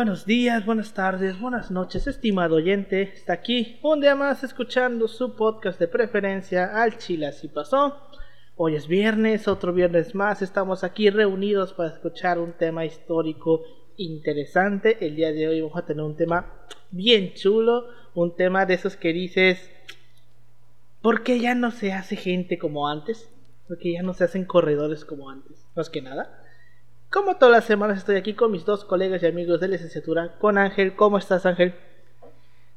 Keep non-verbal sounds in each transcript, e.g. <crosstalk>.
Buenos días, buenas tardes, buenas noches, estimado oyente. Está aquí un día más escuchando su podcast de preferencia al Chile así pasó. Hoy es viernes, otro viernes más. Estamos aquí reunidos para escuchar un tema histórico interesante. El día de hoy vamos a tener un tema bien chulo, un tema de esos que dices, ¿por qué ya no se hace gente como antes? Porque ya no se hacen corredores como antes. Más que nada. Como todas las semanas estoy aquí con mis dos colegas y amigos de licenciatura, con Ángel. ¿Cómo estás, Ángel?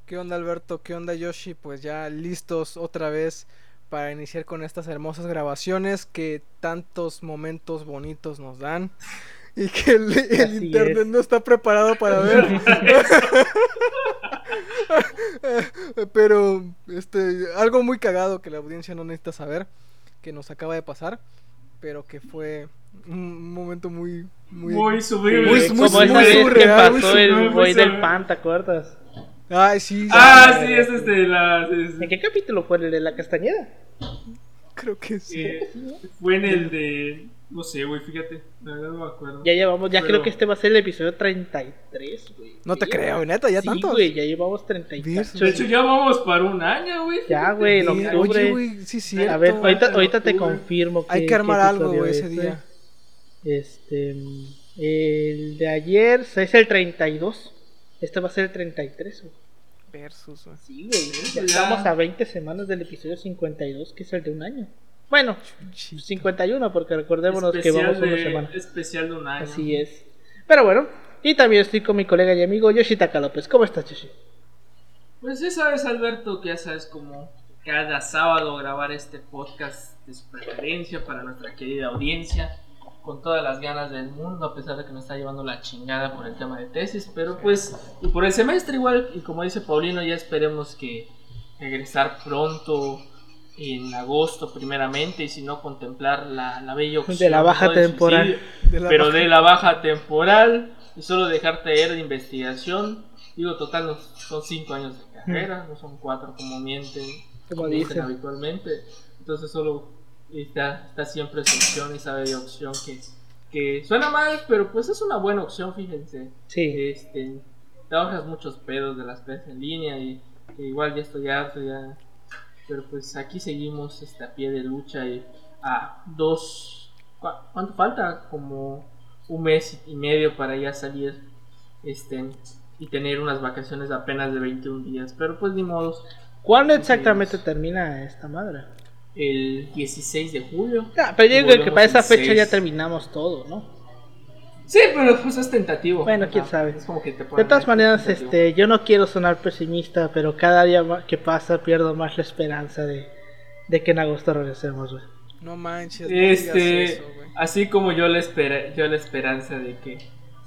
¿Qué onda, Alberto? ¿Qué onda, Yoshi? Pues ya listos otra vez para iniciar con estas hermosas grabaciones que tantos momentos bonitos nos dan <laughs> y que el, internet no está preparado para ver. <laughs> <laughs> Pero este algo muy cagado que la audiencia no necesita saber que nos acaba de pasar, pero que fue un momento muy muy muy sublime. Muy, muy, Como esa vez que pasó el güey del pan, ¿te acuerdas? Ay, sí. Ah, sí, es de la. ¿En qué capítulo fue el de la castañeda? Creo que sí. Eh, fue en el de. No sé, güey, fíjate. La verdad no me acuerdo. Ya llevamos, ya creo que este va a ser el episodio 33, güey. No te creo, neta, ya sí, tanto. güey, ya llevamos 33. De hecho, ya vamos para un año, güey. Ya, güey, en octubre. Oye, güey, sí, sí. A ver, ahorita, ahorita te confirmo. Hay que armar algo, güey, ese día. Este. El de ayer es el 32. Este va a ser el 33, güey. Versus, güey. Sí, güey. Ya, estamos a 20 semanas del episodio 52, que es el de un año. Bueno, 51, porque recordémonos especial que vamos de, una semana. Especial de un año. Así es. Pero bueno, y también estoy con mi colega y amigo Yoshitaka López. ¿Cómo estás, Yoshi? Pues ya sabes, Alberto, que ya sabes como cada sábado grabar este podcast de su preferencia para nuestra querida audiencia con todas las ganas del mundo, a pesar de que nos está llevando la chingada por el tema de tesis, pero pues, y por el semestre igual, y como dice Paulino, ya esperemos que regresar pronto en agosto primeramente, y si no contemplar la, la bella opción de la baja ¿no? temporal, De la pero baja- de la baja temporal, y solo dejar taller de investigación, digo, total, no, son cinco años de carrera, no son cuatro como mienten, Como dicen. habitualmente, entonces solo está, está siempre esa opción, esa bella opción que, que suena mal, pero pues es una buena opción, fíjense. Sí. Este, te ahorras muchos pedos de las clases en línea y que igual ya estoy harto ya. Pero pues aquí seguimos este, a pie de lucha y a dos... ¿cu- ¿Cuánto falta? Como un mes y medio para ya salir este y tener unas vacaciones apenas de 21 días. Pero pues ni modos. ¿Cuándo exactamente termina esta madre? El 16 de julio. Ah, pero yo digo que para esa fecha 6. ya terminamos todo, ¿no? Sí, pero pues es tentativo. Bueno, quién Ajá, sabe. Es como que te De todas maneras, tentativo. este, yo no quiero sonar pesimista, pero cada día que pasa pierdo más la esperanza de, de que en agosto regresemos, güey. No manches, no digas Este, eso, así como yo la espera, yo la esperanza de que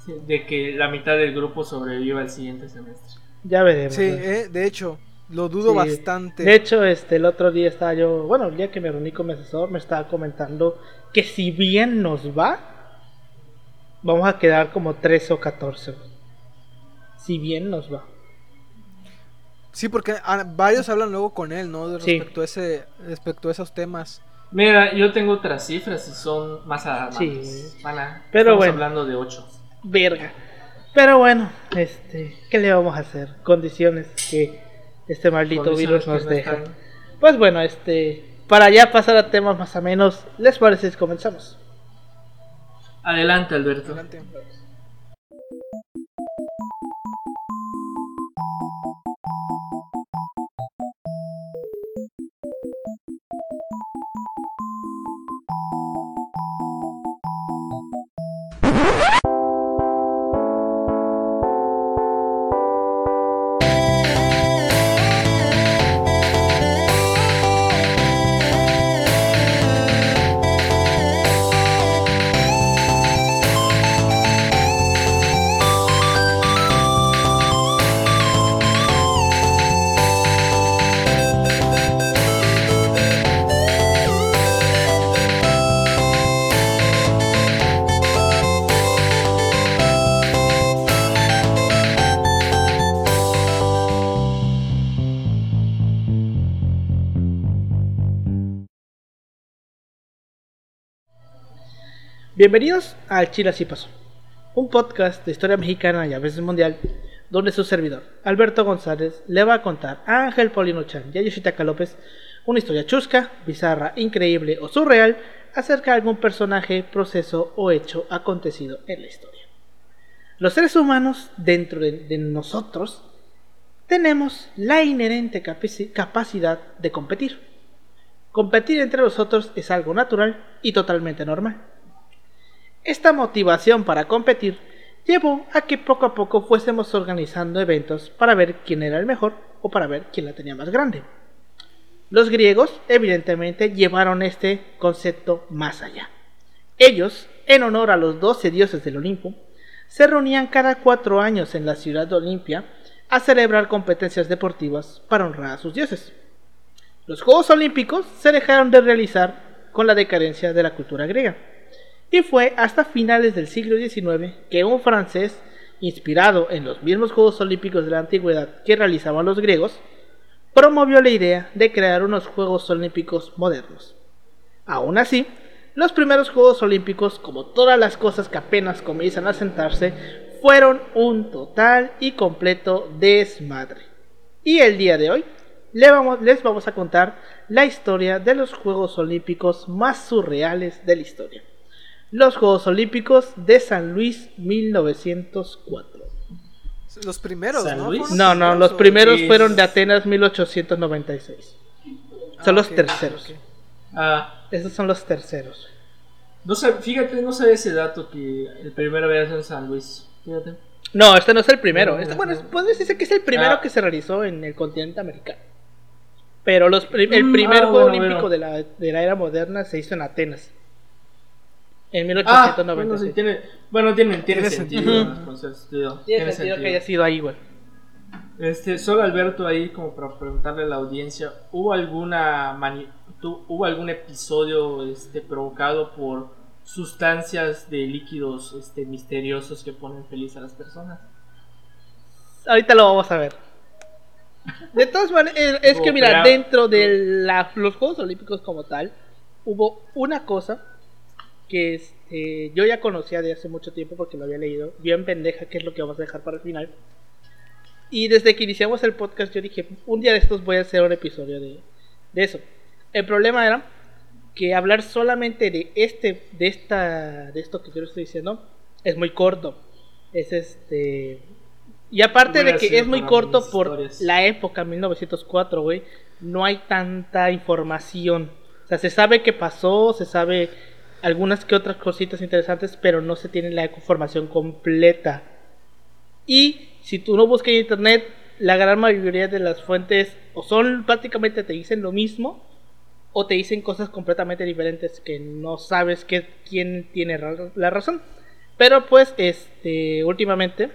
de que la mitad del grupo sobreviva al siguiente semestre. Ya veremos. Sí, eh, de hecho, lo dudo Sí. bastante. De hecho, este, el otro día estaba yo, bueno, el día que me reuní con mi asesor, me estaba comentando que si bien nos va, vamos a quedar como 13 o 14. güey. Si bien nos va. Sí, porque ah, varios hablan luego con él, ¿no? De Sí. Respecto, a ese, respecto a esos temas. Mira, yo tengo otras cifras y son más alarmantes. Sí. Van a- Pero estamos bueno. hablando de 8. Verga. Pero bueno, este, ¿qué le vamos a hacer? Condiciones que este maldito virus nos deja. Pues bueno, este, para ya pasar a temas más o menos, ¿les parece si comenzamos? Adelante, Alberto. Adelante. Bienvenidos al Chile Así Pasó, un podcast de historia mexicana y a veces mundial, donde su servidor, Alberto González, le va a contar a Ángel Paulino Chan y a Yoshitaka López una historia chusca, bizarra, increíble o surreal acerca de algún personaje, proceso o hecho acontecido en la historia. Los seres humanos, dentro de, de nosotros, tenemos la inherente capaci- capacidad de competir. Competir entre nosotros es algo natural y totalmente normal. Esta motivación para competir llevó a que poco a poco fuésemos organizando eventos para ver quién era el mejor o para ver quién la tenía más grande. Los griegos, evidentemente, llevaron este concepto más allá. Ellos, en honor a los doce dioses del Olimpo, se reunían cada cuatro años en la ciudad de Olimpia a celebrar competencias deportivas para honrar a sus dioses. Los Juegos Olímpicos se dejaron de realizar con la decadencia de la cultura griega, y fue hasta finales del siglo XIX que un francés, inspirado en los mismos Juegos Olímpicos de la antigüedad que realizaban los griegos, promovió la idea de crear unos Juegos Olímpicos modernos. Aún así, los primeros Juegos Olímpicos, como todas las cosas que apenas comienzan a sentarse, fueron un total y completo desmadre. Y el día de hoy le vamos- les vamos a contar la historia de los Juegos Olímpicos más surreales de la historia. Los Juegos Olímpicos de San Luis 1904. Los primeros, San ¿no? Luis. ¿Fueron No, no, los primeros es- fueron de Atenas 1896. Son Ah, los ok, terceros. ok. Ah, Esos son los terceros. no sé, fíjate, no sé ese dato que el primero había sido en San Luis. Fíjate. No, este no es el primero. No, Este, no, bueno, no. puede decirse que es el primero Ah. que se realizó en el continente americano. Pero los, el Mm, primer ah, Juego bueno, Olímpico bueno. De, la, de la era moderna se hizo en Atenas. En Ah, 1896. bueno, sí, tiene, bueno, tiene, tiene, Tiene sentido. sentido. Tiene sentido que haya sido ahí, güey. Este, solo Alberto ahí como para preguntarle a la audiencia, ¿hubo alguna mani- hubo algún episodio este provocado por sustancias de líquidos este misteriosos que ponen feliz a las personas? Ahorita lo vamos a ver. De todas maneras, es- es que mira, dentro de la- los Juegos Olímpicos como tal, hubo una cosa que este, yo ya conocía de hace mucho tiempo porque lo había leído, bien pendeja, que es lo que vamos a dejar para el final. Y desde que iniciamos el podcast yo dije, un día de estos voy a hacer un episodio de, de eso. El problema era que hablar solamente de este, de esta, de esto que yo estoy diciendo, es muy corto. Es este y aparte de que es muy corto por la época 1904, güey, no hay tanta información. O sea, se sabe qué pasó, se sabe algunas que otras cositas interesantes, pero no se tiene la información completa. Y si tú no buscas en internet, la gran mayoría de las fuentes o son prácticamente te dicen lo mismo o te dicen cosas completamente diferentes que no sabes qué, quién tiene la razón. Pero pues este últimamente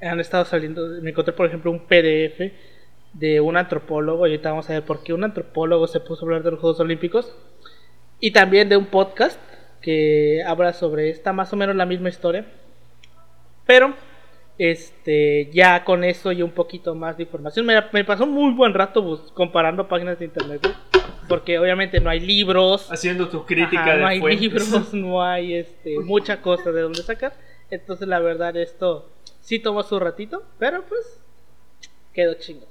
han estado saliendo, me encontré por ejemplo un PDF de un antropólogo y ahorita vamos a ver por qué un antropólogo se puso a hablar de los Juegos Olímpicos y también de un podcast que habla sobre esta más o menos la misma historia. Pero este ya con eso y un poquito más de información me, me pasó un muy buen rato bus- comparando páginas de internet güey, porque obviamente no hay libros. Haciendo tu crítica Ajá, de no hay fuentes. libros <laughs> no hay este mucha cosa de donde sacar. Entonces la verdad esto sí tomó su ratito pero pues quedó chingón.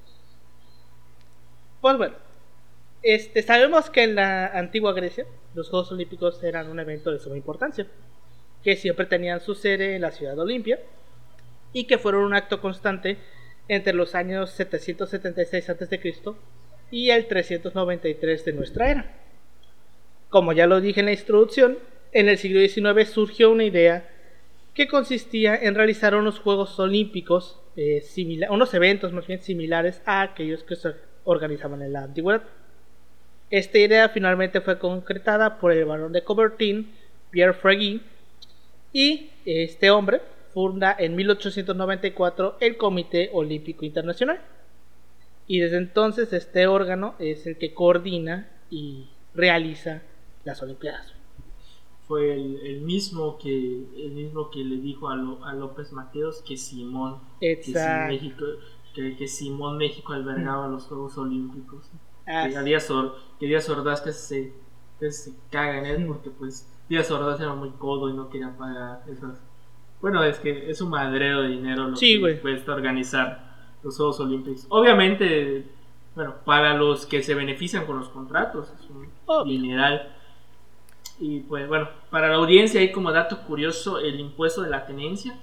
Pues bueno este sabemos que en la antigua Grecia los Juegos Olímpicos eran un evento de suma importancia que siempre tenían su sede en la ciudad de Olimpia y que fueron un acto constante entre los años 776 a.C. y el 393 de nuestra era. Como ya lo dije en la introducción, en el siglo XIX surgió una idea que consistía en realizar unos Juegos Olímpicos, eh, unos eventos más bien similares a aquellos que se organizaban en la antigüedad. Esta idea finalmente fue concretada por el barón de Coubertin, Pierre Frégy, y este hombre funda en 1894 el Comité Olímpico Internacional. Y desde entonces este órgano es el que coordina y realiza las Olimpiadas. Fue el, el mismo que el mismo que le dijo a, Lo- a López Mateos que Simón que, si. México que, que Simón México albergaba los Juegos Olímpicos. Ah, que a Díaz, Or- que Díaz Ordaz que se, que se caga en él porque pues Díaz Ordaz era muy codo y no quería pagar esas Bueno, es que es un madrero de dinero lo Sí, que cuesta organizar los Juegos Olímpicos. Obviamente, bueno, para los que se benefician con los contratos, es un Obvio. dineral. Y pues bueno, para la audiencia hay como dato curioso el impuesto de la tenencia.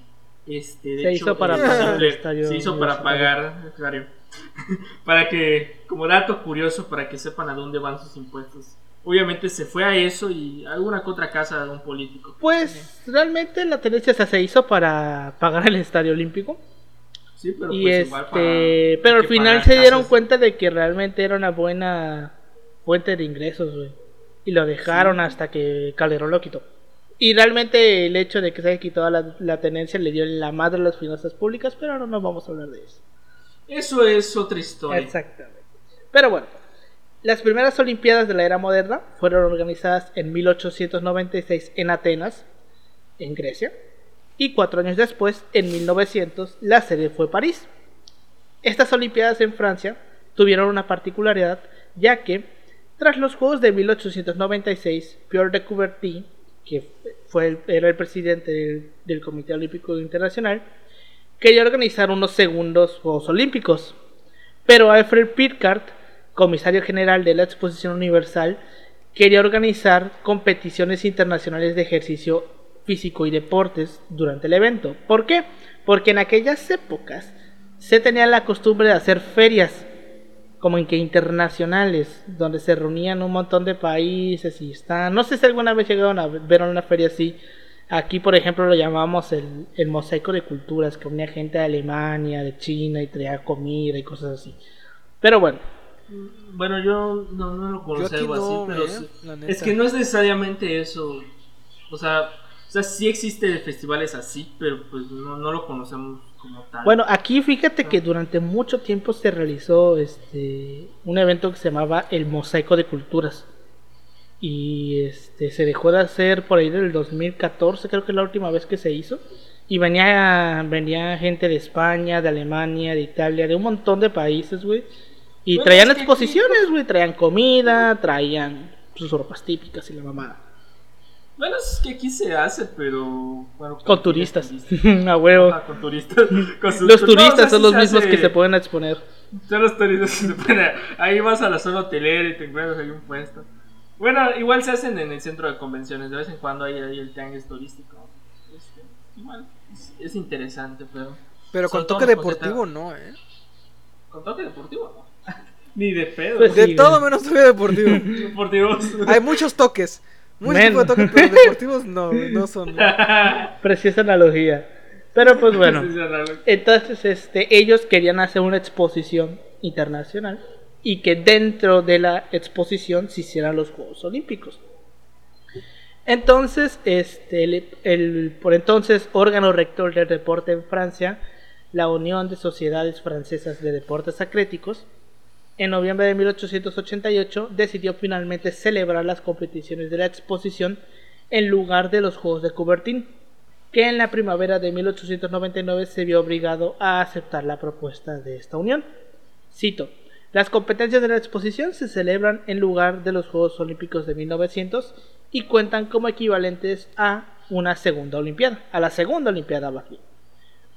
Este, de Se hecho, hizo para pagar se hizo para pagar, claro. <laughs> para que, como dato curioso, para que sepan a dónde van sus impuestos. Obviamente se fue a eso y a alguna que otra casa de algún político. Pues realmente la tenencia se hizo para pagar el estadio olímpico. Sí, pero y pues igual este, para- hay pero al final se dieron casas. cuenta de que realmente era una buena fuente de ingresos, güey. Y lo dejaron hasta que Calderón lo quitó. Y realmente el hecho de que se haya quitado la, la tenencia le dio la madre a las finanzas públicas, pero no nos vamos a hablar de eso. Eso es otra historia. Exactamente. Pero bueno, las primeras Olimpiadas de la era moderna fueron organizadas en 1896 en Atenas, en Grecia, y cuatro años después, en 1900, la sede fue París. Estas Olimpiadas en Francia tuvieron una particularidad, ya que tras los Juegos de 1896, Pierre de Coubertin, que fue era el presidente del Comité Olímpico Internacional, quería organizar unos segundos Juegos Olímpicos. Pero Alfred Picard, comisario general de la Exposición Universal, quería organizar competiciones internacionales de ejercicio físico y deportes durante el evento. ¿Por qué? Porque en aquellas épocas se tenía la costumbre de hacer ferias, como en que internacionales, donde se reunían un montón de países y están... No sé si alguna vez llegaron a ver una feria así. Aquí, por ejemplo, lo llamamos el, el mosaico de culturas, que unía gente de Alemania, de China y traía comida y cosas así. Pero bueno, Bueno, yo no, no lo algo no, así, pero eh, es que no es necesariamente eso. O sea, o sea, sí existe festivales así, pero pues no, no lo conocemos como tal. Bueno, aquí fíjate que durante mucho tiempo se realizó este un evento que se llamaba el Mosaico de Culturas. Y este se dejó de hacer por ahí del 2014, creo que es la última vez que se hizo. Y venía venía gente de España, de Alemania, de Italia, de un montón de países, güey. Y Bueno, traían exposiciones, güey, traían comida, traían sus ropas típicas y la mamada. Bueno, es que aquí se hace, pero. Bueno, Con turistas, <laughs> turistas. a huevo. Con turistas. <laughs> Con sus- Los no, turistas o sea, son los mismos hace- que se pueden exponer. Son los turistas. Ahí vas a la zona hotelera y te encuentras ahí un puesto. Bueno, igual se hacen en el centro de convenciones. De vez en cuando hay ahí el tianguis turístico. Este, igual, es, es interesante, pero. Pero con toque deportivo no, ¿eh? Con toque deportivo, ¿no? <laughs> Ni de pedo. Pues De Sí, todo menos toque deportivo. <laughs> Deportivos. Hay muchos toques. Muchos tipos de toques, pero deportivos no, no son. <laughs> Preciosa analogía. Pero pues bueno. Entonces, este, ellos querían hacer una exposición internacional y que dentro de la exposición se hicieran los Juegos Olímpicos. Entonces, este, por entonces órgano rector del deporte en Francia, la Unión de Sociedades Francesas de Deportes Atléticos, en noviembre de 1888 decidió finalmente celebrar las competiciones de la exposición en lugar de los Juegos de Coubertin, que en la primavera de 1899 se vio obligado a aceptar la propuesta de esta unión. Cito, las competencias de la exposición se celebran en lugar de los Juegos Olímpicos de 1900 y cuentan como equivalentes a una segunda Olimpiada, a la segunda Olimpiada más.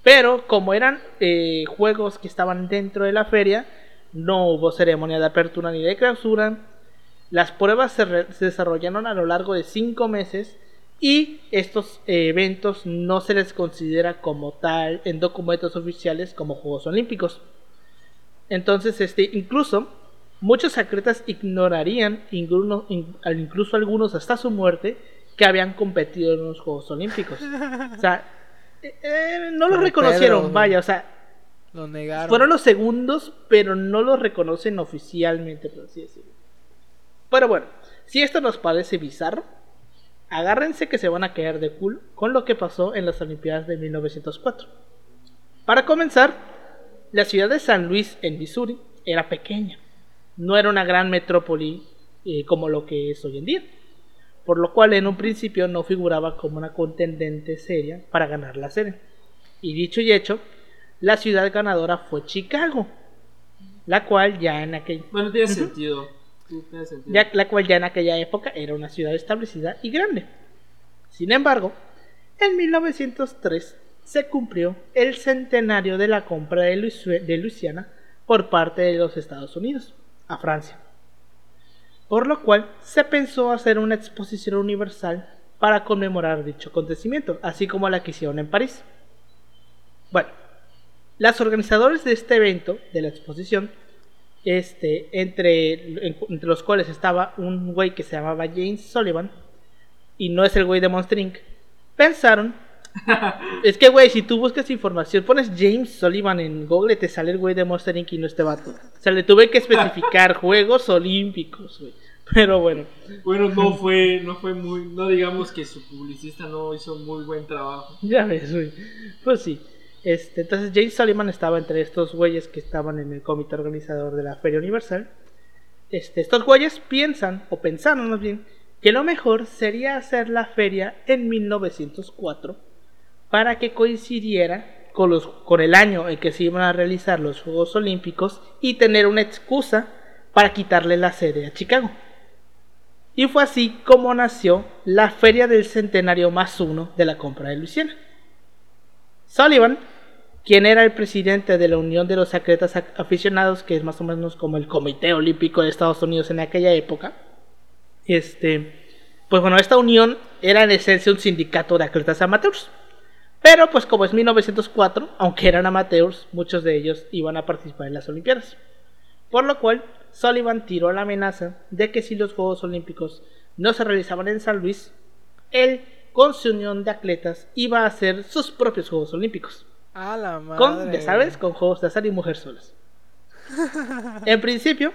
Pero como eran eh, juegos que estaban dentro de la feria, no hubo ceremonia de apertura ni de clausura. Las pruebas se desarrollaron a lo largo de cinco meses y estos eh, eventos no se les considera como tal en documentos oficiales como Juegos Olímpicos. Entonces, este, incluso muchos atletas ignorarían, incluso, algunos hasta su muerte, que habían competido en los Juegos Olímpicos. O sea, eh, eh, no los reconocieron, Pedro, vaya, o sea, Lo negaron. fueron los segundos, pero no los reconocen oficialmente, por así decirlo. Pero bueno, si esto nos parece bizarro, agárrense que se van a caer de cool con lo que pasó en las Olimpiadas de 1904. Para comenzar, la ciudad de San Luis, en Missouri, era pequeña. No era una gran metrópoli eh, como lo que es hoy en día. Por lo cual en un principio no figuraba como una contendente seria para ganar la serie. Y dicho y hecho, la ciudad ganadora fue Chicago, la cual ya en aquel Bueno, tiene sentido. Sí, tiene sentido. ya- la cual ya en aquella época era una ciudad establecida y grande. Sin embargo, En 1903 se cumplió el centenario de la compra de, Luisiana por parte de los Estados Unidos a Francia, por lo cual se pensó hacer una exposición universal para conmemorar dicho acontecimiento, así como la que hicieron en París. Bueno, los organizadores de este evento, de la exposición, este, entre, entre los cuales estaba un güey que se llamaba James Sullivan, y no es el güey de Monster Inc., pensaron es que, güey, si tú buscas información, pones James Sullivan en Google, te sale el güey de Monster Inc. y no este vato. O sea, le tuve que especificar <laughs> Juegos Olímpicos, güey. Pero bueno. Bueno, no fue, no fue muy, no digamos que su publicista no hizo muy buen trabajo. Ya ves, güey. Pues sí. Este, entonces James Sullivan estaba entre estos güeyes que estaban en el comité organizador de la Feria Universal. Este, estos güeyes piensan, o pensaron más bien, que lo mejor sería hacer la feria en 1904 para que coincidiera con, los, con el año en que se iban a realizar los Juegos Olímpicos y tener una excusa para quitarle la sede a Chicago. Y fue así como nació la Feria del Centenario más uno de la compra de Luisiana. Sullivan, quien era el presidente de la Unión de los Atletas Aficionados, que es más o menos como el Comité Olímpico de Estados Unidos en aquella época, este, pues bueno, esta unión era en esencia un sindicato de atletas amateurs. Pero pues como es 1904, aunque eran amateurs, muchos de ellos iban a participar en las Olimpiadas. Por lo cual, Sullivan tiró la amenaza de que si los Juegos Olímpicos no se realizaban en San Luis, él, con su unión de atletas, iba a hacer sus propios Juegos Olímpicos. A la madre. Con, ya sabes, con juegos de azar y mujer solas. <laughs> en principio,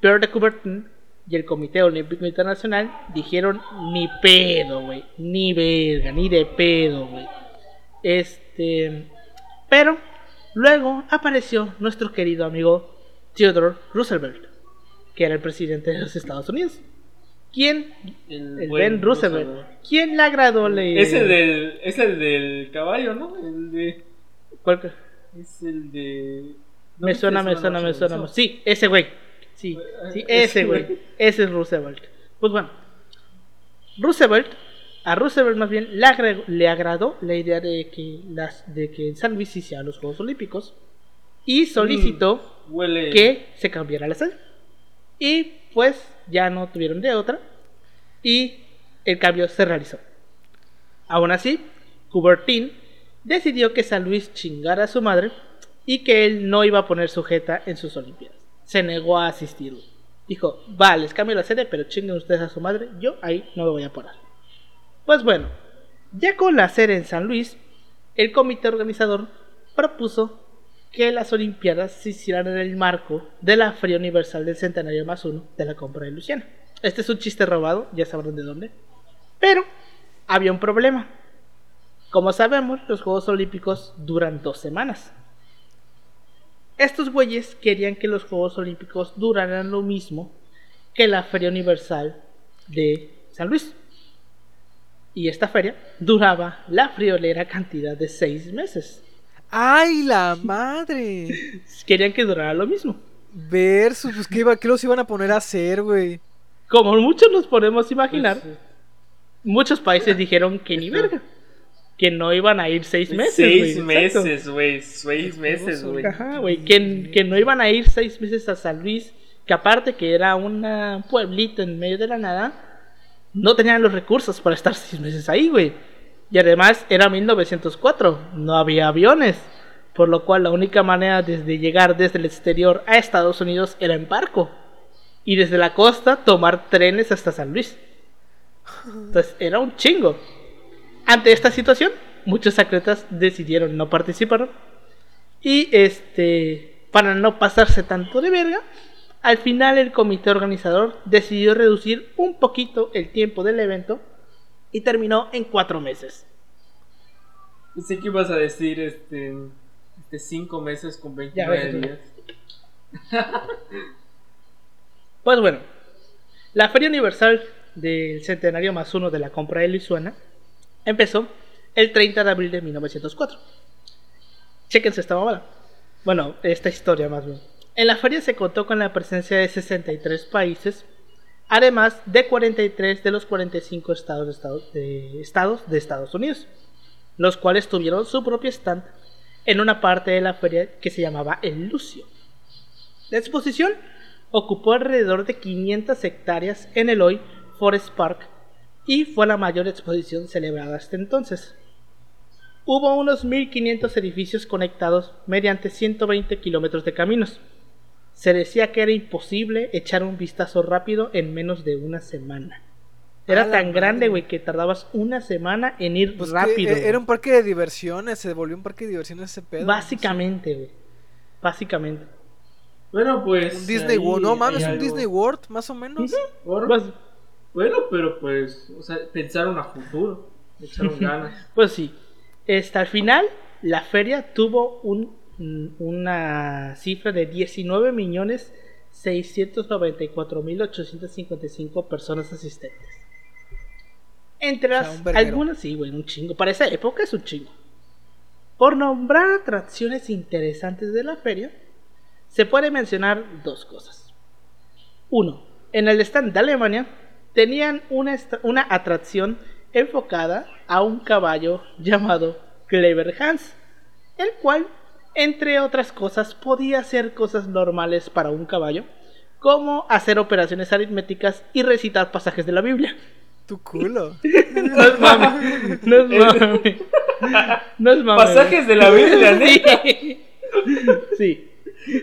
Pierre de Coubertin y el Comité Olímpico Internacional dijeron ni pedo, güey. Ni verga, ni de pedo, güey. Este, pero luego apareció nuestro querido amigo Theodore Roosevelt, que era el presidente de losEstados Unidos. ¿Quién? El, Ben Roosevelt. ¿Quién le agradó la Es el del, es el del caballo, ¿no? El de... ¿Cuál? Es el de... Me suena, me suena, me suena. Sí, ese güey. Sí, sí, ese güey. Ese es Roosevelt. Pues bueno, Roosevelt a Roosevelt más bien le, agradó la idea de que, las, de que San Luis hiciera los Juegos Olímpicos y solicitó mm, que se cambiara la sede. Y pues ya no tuvieron de otra y el cambio se realizó. Aún así, Coubertin decidió que San Luis chingara a su madre y que él no iba a poner sujeta en sus Olimpiadas. Se negó a asistir. Dijo, vale, les cambio la sede, pero chinguen ustedes a su madre, yo ahí no me voy a poner. Pues bueno, ya con la sede en San Luis, el comité organizador propuso que las Olimpiadas se hicieran en el marco de la Feria Universal del Centenario más uno de la compra de Luciana. Este es un chiste robado, ya sabrán de dónde. Pero había un problema. Como sabemos, los Juegos Olímpicos duran dos semanas. Estos güeyes querían que los Juegos Olímpicos duraran lo mismo que la Feria Universal de San Luis. Y esta feria duraba la friolera cantidad de seis meses. ¡Ay, la <laughs> madre! Querían que durara lo mismo. Versus, pues ¿qué, iba, qué los iban a poner a hacer, güey? Como muchos nos podemos imaginar, pues muchos países dijeron que ni verga. Que no iban a ir seis meses, Seis meses, güey. Seis meses, güey. Ajá, güey. Que, que no iban a ir seis meses a San Luis. Que aparte que era un pueblito en medio de la nada no tenían los recursos para estar seis meses ahí, güey. Y además era 1904, no había aviones, por lo cual la única manera de llegar desde el exterior a Estados Unidos era en barco. Y desde la costa tomar trenes hasta San Luis. Entonces era un chingo. Ante esta situación, muchos atletas decidieron no participar. Y este, para no pasarse tanto de verga, al final el comité organizador decidió reducir un poquito el tiempo del evento y terminó en cuatro meses. Sé que ibas a decir este, este cinco meses con 29 días. <laughs> pues bueno, la Feria Universal del Centenario más uno de la compra de Luisiana empezó el 30 de abril de 1904. Chequense esta mamada. Bueno, esta historia más bien. En la feria se contó con la presencia de 63 países, además de 43 de los 45 estados de Estados, Unidos. los cuales tuvieron su propio stand en una parte de la feria que se llamaba El Lucio. La exposición ocupó alrededor de 500 hectáreas en el hoy Forest Park y fue la mayor exposición celebrada hasta entonces. Hubo unos 1500 edificios conectados mediante 120 kilómetros de caminos. Se decía que era imposible echar un vistazo rápido en menos de una semana. Era tan grande, güey, que tardabas una semana en ir Pues rápido. güey. era un parque de diversiones, se volvió un parque de diversiones ese pedo. Básicamente, güey. Básicamente. Bueno, pues. Un Disney ahí World, no mames, un algo. Disney World, más o menos. Por- Pues, Bueno, pero pues, o sea, pensaron a futuro, echaron <laughs> ganas. pues sí. Este, al final, la feria tuvo un, una cifra de 19 millones 694.855 personas asistentes. Entre O sea, las algunas, sí, güey, un chingo. Para esa época es un chingo. Por nombrar atracciones interesantes de la feria, se puede mencionar dos cosas. Uno, en el stand de Alemania tenían una, una atracción enfocada a un caballo llamado Clever Hans, el cual, entre otras cosas, podía hacer cosas normales para un caballo, como hacer operaciones aritméticas y recitar pasajes de la Biblia. Tu culo. <laughs> No es mame, no es mame. No es mame. Pasajes de la Biblia, neta. Sí. Sí.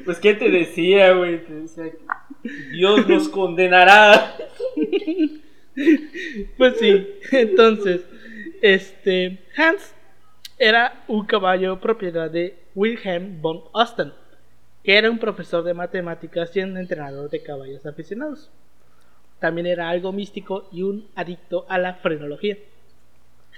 Pues, ¿qué te decía, güey? Te decía que Dios nos condenará. Pues sí, entonces, este, Hans era un caballo propiedad de Wilhelm von Osten, que era un profesor de matemáticas y un entrenador de caballos aficionados. También era algo místico y un adicto a la frenología.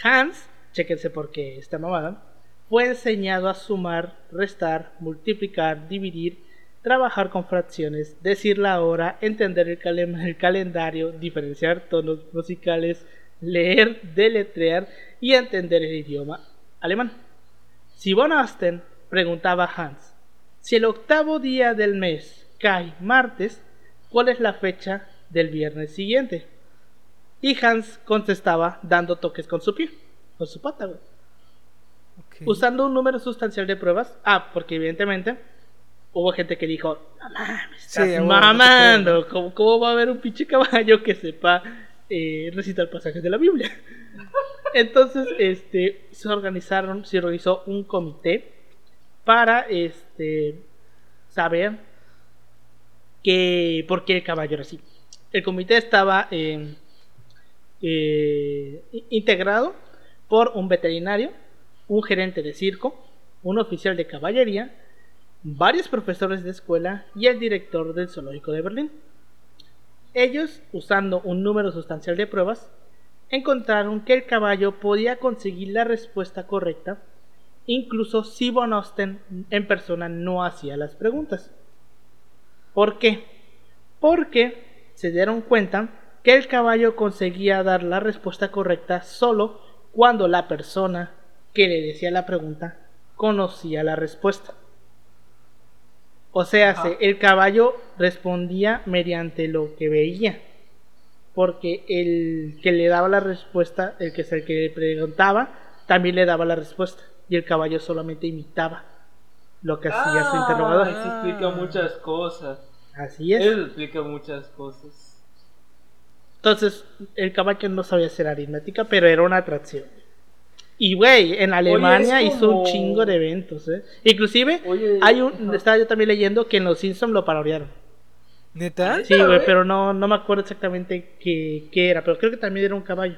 Hans, chéquense por qué esta mamada, fue enseñado a sumar, restar, multiplicar, dividir, trabajar con fracciones, decir la hora, entender el, calen- <laughs> el calendario, diferenciar tonos musicales, leer, deletrear y entender el idioma alemán. Si von Osten preguntaba Hans, si el octavo día del mes cae martes, ¿cuál es la fecha del viernes siguiente? Y Hans contestaba dando toques con su pie, con su pata, güey. Ok. Usando un número sustancial de pruebas. Ah, porque evidentemente hubo gente que dijo, no mames, estás Sí, mamando. ¿Cómo, cómo va a haber un pinche caballo que sepa eh, recitar pasajes de la Biblia? <laughs> Entonces, este, se organizaron, se organizó un comité para este saber que por qué el caballo era así. El comité estaba eh, eh, integrado por un veterinario, un gerente de circo, un oficial de caballería, varios profesores de escuela y el director del zoológico de Berlín. Ellos, usando un número sustancial de pruebas, encontraron que el caballo podía conseguir la respuesta correcta, incluso si Von Osten en persona no hacía las preguntas. ¿Por qué? Porque se dieron cuenta que el caballo conseguía dar la respuesta correcta solo cuando la persona que le decía la pregunta conocía la respuesta. O sea, el caballo respondía mediante lo que veía. Porque el que le daba la respuesta, el que es el que le preguntaba, también le daba la respuesta. Y el caballo solamente imitaba lo que hacía su interrogador. Eso explica muchas cosas. Así es. Eso explica muchas cosas. Entonces, el caballo no sabía hacer aritmética, pero era una atracción. Y, güey, en Alemania hizo un chingo de eventos, ¿eh? Inclusive, Oye, hay un... ajá. Estaba yo también leyendo que en Los Simpsons lo parodiaron. ¿Neta? Sí, güey, güey. pero no, no me acuerdo exactamente qué, qué era, pero creo que también era un caballo.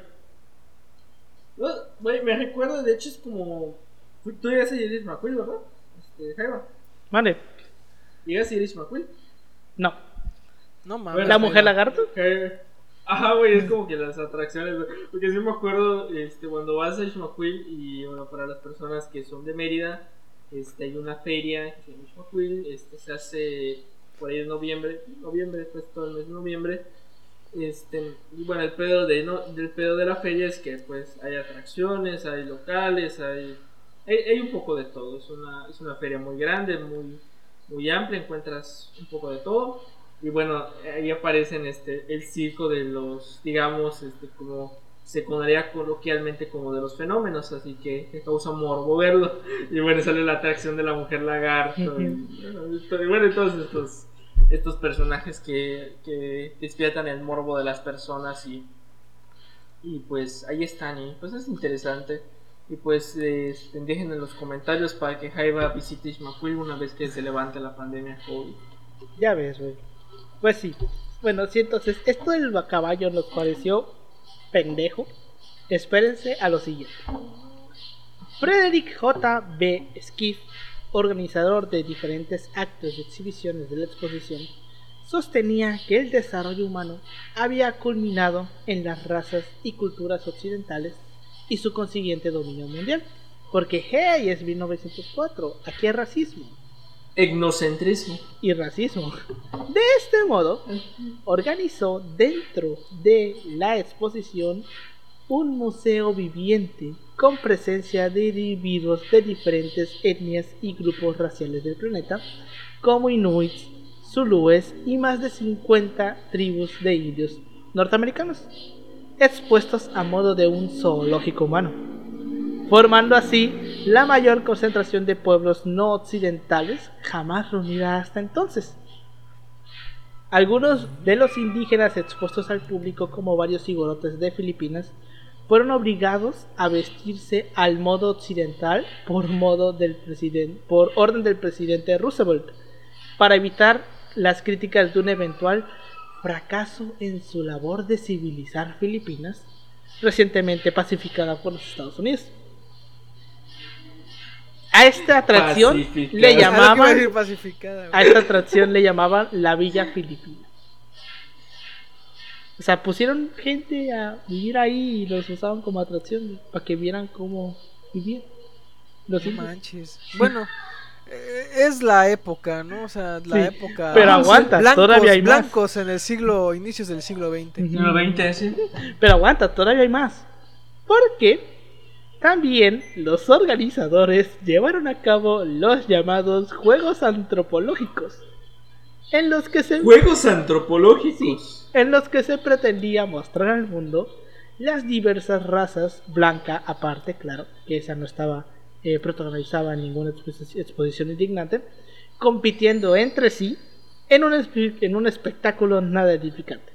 No, Güey, me recuerdo, de hecho es como. Tú llegas a Iris McQueen, ¿verdad? Este, Jaima. Vale, Llegas a McQueen. no. No mames. Bueno, ¿La mujer Jaima. lagarto? Que- Ajá, güey, es como que las atracciones, güey. Porque sí me acuerdo, este, cuando vas a Ishmaquil y bueno, para las personas que son de Mérida, este, hay una feria que llama Ishmaquil, este, se hace por ahí en noviembre, noviembre, pues todo el mes de noviembre. Este, y bueno, el pedo de no, del pedo de la feria es que pues hay atracciones, hay locales, hay, hay, hay un poco de todo. Es una, es una feria muy grande, muy, muy amplia, encuentras un poco de todo. Y bueno, ahí aparecen este, el circo de los, digamos, este, como se conocería coloquialmente como de los fenómenos, así que, que causa morbo verlo. <laughs> Y bueno, sale la atracción de la mujer lagarto. y, y bueno, todos estos, estos personajes que, que despiertan el morbo de las personas y, y pues ahí están y pues es interesante. Y pues eh, dejen en los comentarios para que Jaiba visite Ismaquil una vez que se levante la pandemia COVID. Ya ves, güey. Pues sí. Bueno, sí, entonces, esto del caballo nos pareció pendejo. Espérense a lo siguiente. Frederick J. B. Skiff, organizador de diferentes actos y exhibiciones de la exposición, sostenía que el desarrollo humano había culminado en las razas y culturas occidentales y su consiguiente dominio mundial. Porque, hey, es 1904, aquí hay racismo Etnocentrismo. y racismo. De este modo, organizó dentro de la exposición un museo viviente con presencia de individuos de diferentes etnias y grupos raciales del planeta, como inuits, zulúes y más de 50 tribus de indios norteamericanos, expuestos a modo de un zoológico humano, formando así la mayor concentración de pueblos no occidentales jamás reunida hasta entonces. Algunos de los indígenas expuestos al público, como varios igorotes de Filipinas, fueron obligados a vestirse al modo occidental por modo del presidente, por orden del presidente Roosevelt, para evitar las críticas de un eventual fracaso en su labor de civilizar Filipinas, recientemente pacificada por los Estados Unidos. A esta atracción le a llamaban a esta atracción le llamaban la Villa Filipina. O sea, pusieron gente a vivir ahí y los usaban como atracción para que vieran cómo vivían. Los No manches. Bueno, es la época, ¿no? O sea, la Sí, época. pero aguanta, blancos, todavía hay más. blancos en el siglo, inicios del siglo XX. Siglo XX, sí. Pero aguanta, todavía hay más. Porque también los organizadores llevaron a cabo los llamados Juegos Antropológicos, en los que se Juegos antropológicos. en los que se pretendía mostrar al mundo las diversas razas, blanca aparte, claro, que esa no estaba eh, protagonizada en ninguna expo- exposición indignante, compitiendo entre sí en un, en un espectáculo nada edificante.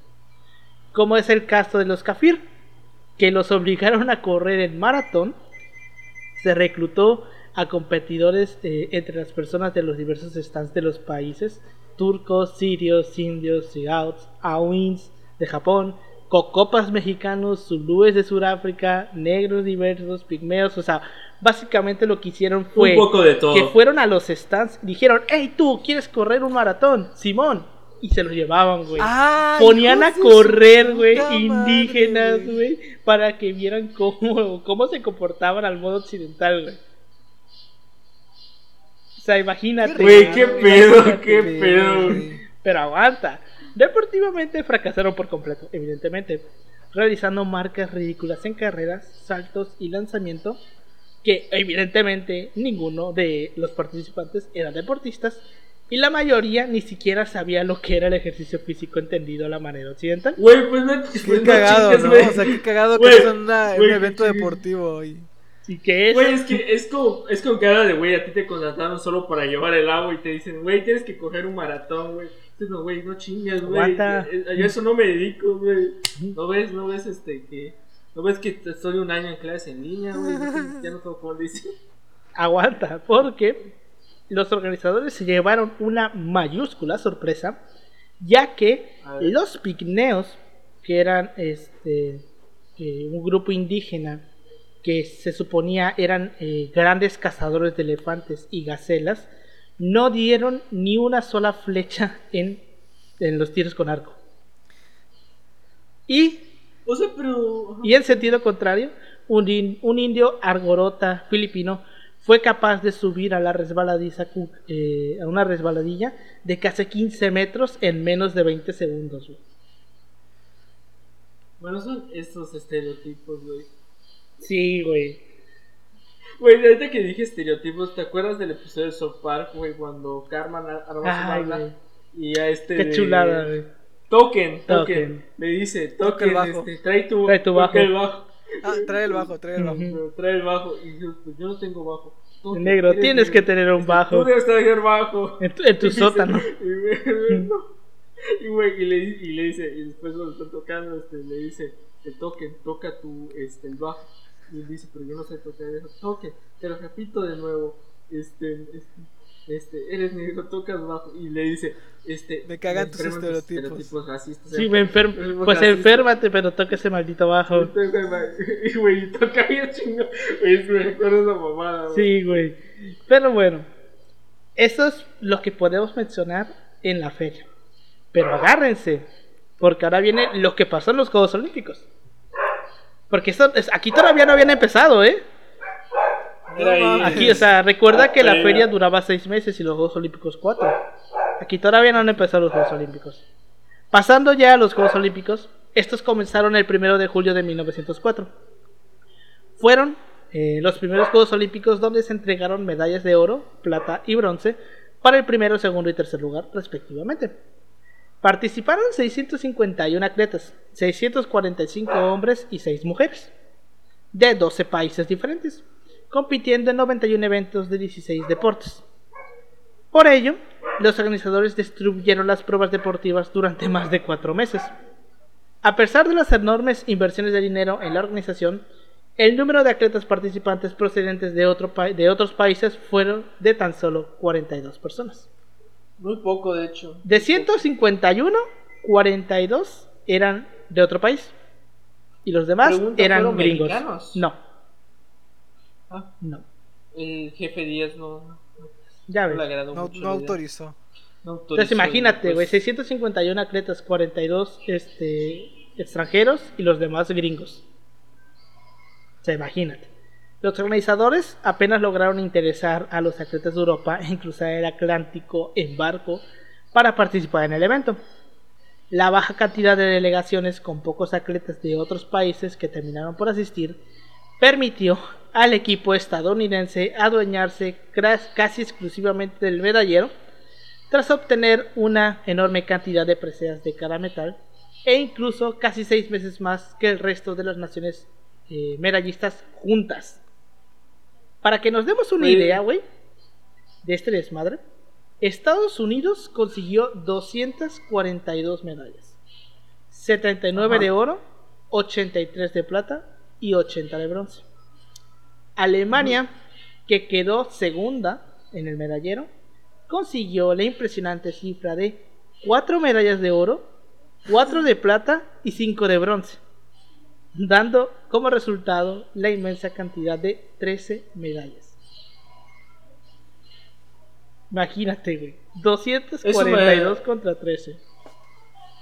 Como es el caso de los Kafir, que los obligaron a correr en maratón, se reclutó a competidores eh, entre las personas de los diversos stands de los países, turcos, sirios, indios, scouts, awins de Japón, cocopas mexicanos, zulúes de Sudáfrica, negros diversos, pigmeos, o sea, básicamente lo que hicieron fue Un poco de todo. que fueron a los stands, dijeron, hey tú, ¿quieres correr un maratón? Simón, y se lo llevaban, güey. ¡Ay, Ponían a correr, güey, indígenas, güey, para que vieran cómo, <laughs> cómo se comportaban al modo occidental, güey. O sea, imagínate. Güey, qué pedo, imagínate. qué pedo. güey. Pero aguanta. Deportivamente fracasaron por completo, evidentemente, realizando marcas ridículas en carreras, saltos y lanzamiento, que evidentemente ninguno de los participantes eran deportistas y la mayoría ni siquiera sabía lo que era el ejercicio físico entendido a la manera occidental. Güey, pues no, pues Qué no cagado, chingues, ¿no? güey. O sea, qué cagado Güey, que es una- güey, un evento deportivo. Y... Así que es, Güey, es que es como, es como cara de güey, a ti te contrataron solo para llevar el agua y te dicen, güey, tienes que coger un maratón, güey. Dices, no, güey, no chingas, güey. Eh, Yo a eso no me dedico, güey. No ves, no ves este que. No ves que estoy un año en clases en línea, güey. Ya no tengo cómo decir. aguanta, porque los organizadores se llevaron una mayúscula sorpresa, ya que los pigneos, que eran este eh, un grupo indígena que se suponía eran eh, grandes cazadores de elefantes y gacelas, no dieron ni una sola flecha en, en los tiros con arco. Y O sea, pero. y en sentido contrario, un, in- un indio argorota filipino fue capaz de subir a la resbaladiza eh, a una resbaladilla de casi 15 metros en menos de 20 segundos. güey. Bueno, son estos estereotipos, güey. Sí, güey. Güey, ahorita que dije estereotipos, ¿te acuerdas del episodio de South Park, güey? Cuando Carmen ar- armó su banda y a este. Qué de- chulada, güey. Token, token. Token. Le dice, el token, bajo. este, trae tu, Trae tu bajo. el bajo. Ah, trae el bajo, trae el bajo. Trae el bajo. Y yo, pues yo no tengo bajo. Token, Negro, tienes negro. que tener un Tú bajo debes traer bajo. en tu, en tu <laughs> Y dice- sótano. <laughs> Y, güey, no. y, le, y le dice, y después cuando está tocando, este, le dice, te toquen, toca tu, este, el bajo. Y él dice, pero yo no sé tocar eso. Toque, te lo repito de nuevo. Este, este, este, eres negro, tocas bajo. Y le dice, este. Me cagan tus estereotipos. racistas. Sí, me enfermo. Pues racistas. enférmate, pero toca ese maldito bajo. <laughs> <laughs> Y güey, toca bien chingo. Güey, me recuerda esa mamada, güey. Sí, güey. Pero bueno, eso es lo que podemos mencionar en la feria. Pero agárrense, porque ahora viene lo que pasó en los Juegos Olímpicos. Porque esto, es- aquí todavía no habían empezado, ¿eh? Era ahí. Aquí, o sea, recuerda que la Feria. feria duraba seis meses y los Juegos Olímpicos cuatro. Aquí todavía no han empezado los Juegos Olímpicos. Pasando ya a los Juegos Olímpicos, estos comenzaron el primero de julio de 1904. Fueron eh, los primeros Juegos Olímpicos donde se entregaron medallas de oro, plata y bronce para el primero, segundo y tercer lugar, respectivamente. Participaron 651 atletas, 645 hombres y 6 mujeres, de 12 países diferentes, compitiendo en 91 eventos de 16 deportes. Por ello, los organizadores distribuyeron las pruebas deportivas durante más de 4 meses. A pesar de las enormes inversiones de dinero en la organización, el número de atletas participantes procedentes de, de otros países fueron de tan solo 42 personas. Muy poco, de hecho. De 151, 42 eran de otro país. Y los demás Pregunta, eran ¿fueron gringos. mexicanos? No, Ah, no. el jefe Díaz no, Ya no ves. le agradó No, mucho. no autorizó. No autorizó, Entonces imagínate, pues, güey, 651 atletas, 42 este, extranjeros y los demás gringos. O sea, imagínate. Los organizadores apenas lograron interesar a los atletas de Europa en cruzar el Atlántico en barco para participar en el evento. La baja cantidad de delegaciones con pocos atletas de otros países que terminaron por asistir permitió al equipo estadounidense adueñarse casi exclusivamente del medallero tras obtener una enorme cantidad de preseas de cada metal e incluso casi seis veces más que el resto de las naciones eh, medallistas juntas. Para que nos demos una idea, güey, de este desmadre, Estados Unidos consiguió 242 medallas, 79 Ajá. de oro, 83 de plata y 80 de bronce. Alemania, que quedó segunda en el medallero, consiguió la impresionante cifra de 4 medallas de oro, 4 de plata y 5 de bronce, dando como resultado la inmensa cantidad de 13 medallas. Imagínate, güey. 242 contra 13.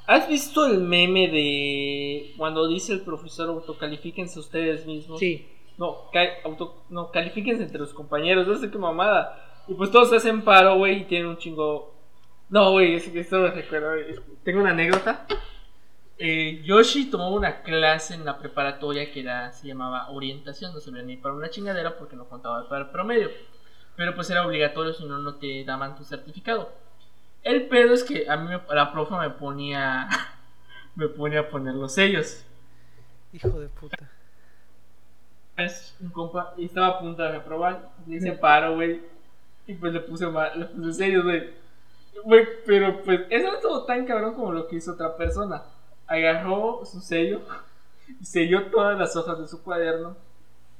¿Has visto el meme de cuando dice el profesor autocalifíquense ustedes mismos? Sí. No, ca- auto, no, califíquense entre los compañeros, no sé qué mamada. Y pues todos hacen paro, güey, y tienen un chingo. No, güey, es que esto me recuerda. Tengo una anécdota. Eh, Yoshi tomó una clase en la preparatoria que era, se llamaba orientación, no se veía ni para una chingadera porque no contaba para el promedio. Pero pues era obligatorio, si no, no te daban tu certificado. El pedo es que a mí me- la profe me ponía, <laughs> me ponía a poner los sellos. Hijo de puta. es un compa y estaba a punto de reprobar. Le hice paro, güey. Y pues le puse, ma- le puse sellos, güey. Güey, pero pues eso no estuvo tan cabrón como lo que hizo otra persona. Agarró su sello y <laughs> selló todas las hojas de su cuaderno.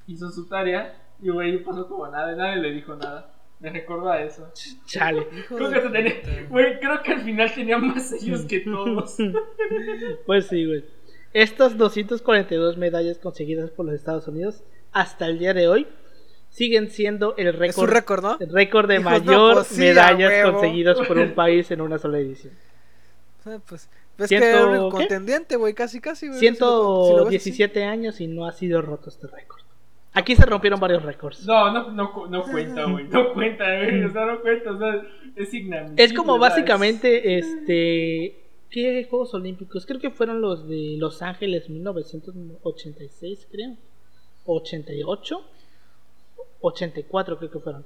Hizo su tarea y, güey, pasó como nada. y Nadie le dijo nada. Me recordó a eso. Chale. Creo que, tenía- güey, creo que al final tenía más sellos que todos. <laughs> Pues sí, güey. Estas 242 medallas conseguidas por los Estados Unidos hasta el día de hoy siguen siendo el Es un récord, récord, ¿no? el récord de Hijos, no, mayor pues sí, medallas conseguidas por un <laughs> país en una sola edición. Ah, Pues, ves Ciento- que era contendiente, güey, casi, casi, güey. Si lo- si lo ves así. 117 años y no ha sido roto este récord. Aquí se rompieron varios récords. No, no, no, cu- no cuenta, güey. No cuenta, güey. O sea, no cuenta. O sea, es inadmisible. Es como ¿sabes? básicamente este. ¿Qué Juegos Olímpicos? Creo que fueron los de Los Ángeles 1986, creo. 88. 84 creo que fueron.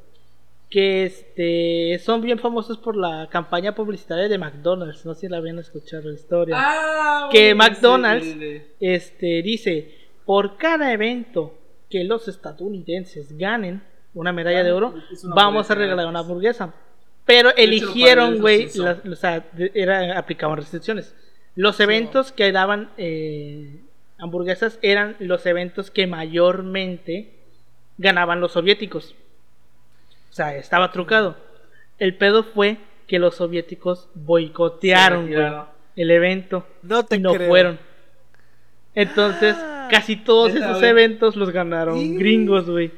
Que este son bien famosos por la campaña publicitaria de McDonald's. No sé si la habían escuchado la historia. Ah, que McDonald's sí, este dice por cada evento que los estadounidenses ganen una medalla de oro, vamos a regalar una hamburguesa. Pero eligieron, güey, o sea, era, aplicaban restricciones. Los eventos que daban eh, hamburguesas eran los eventos que mayormente ganaban los soviéticos. O sea, estaba trucado. El pedo fue que los soviéticos boicotearon, güey, el evento No te y no creo. fueron. Entonces, Ah. casi todos esos eventos los ganaron gringos, güey.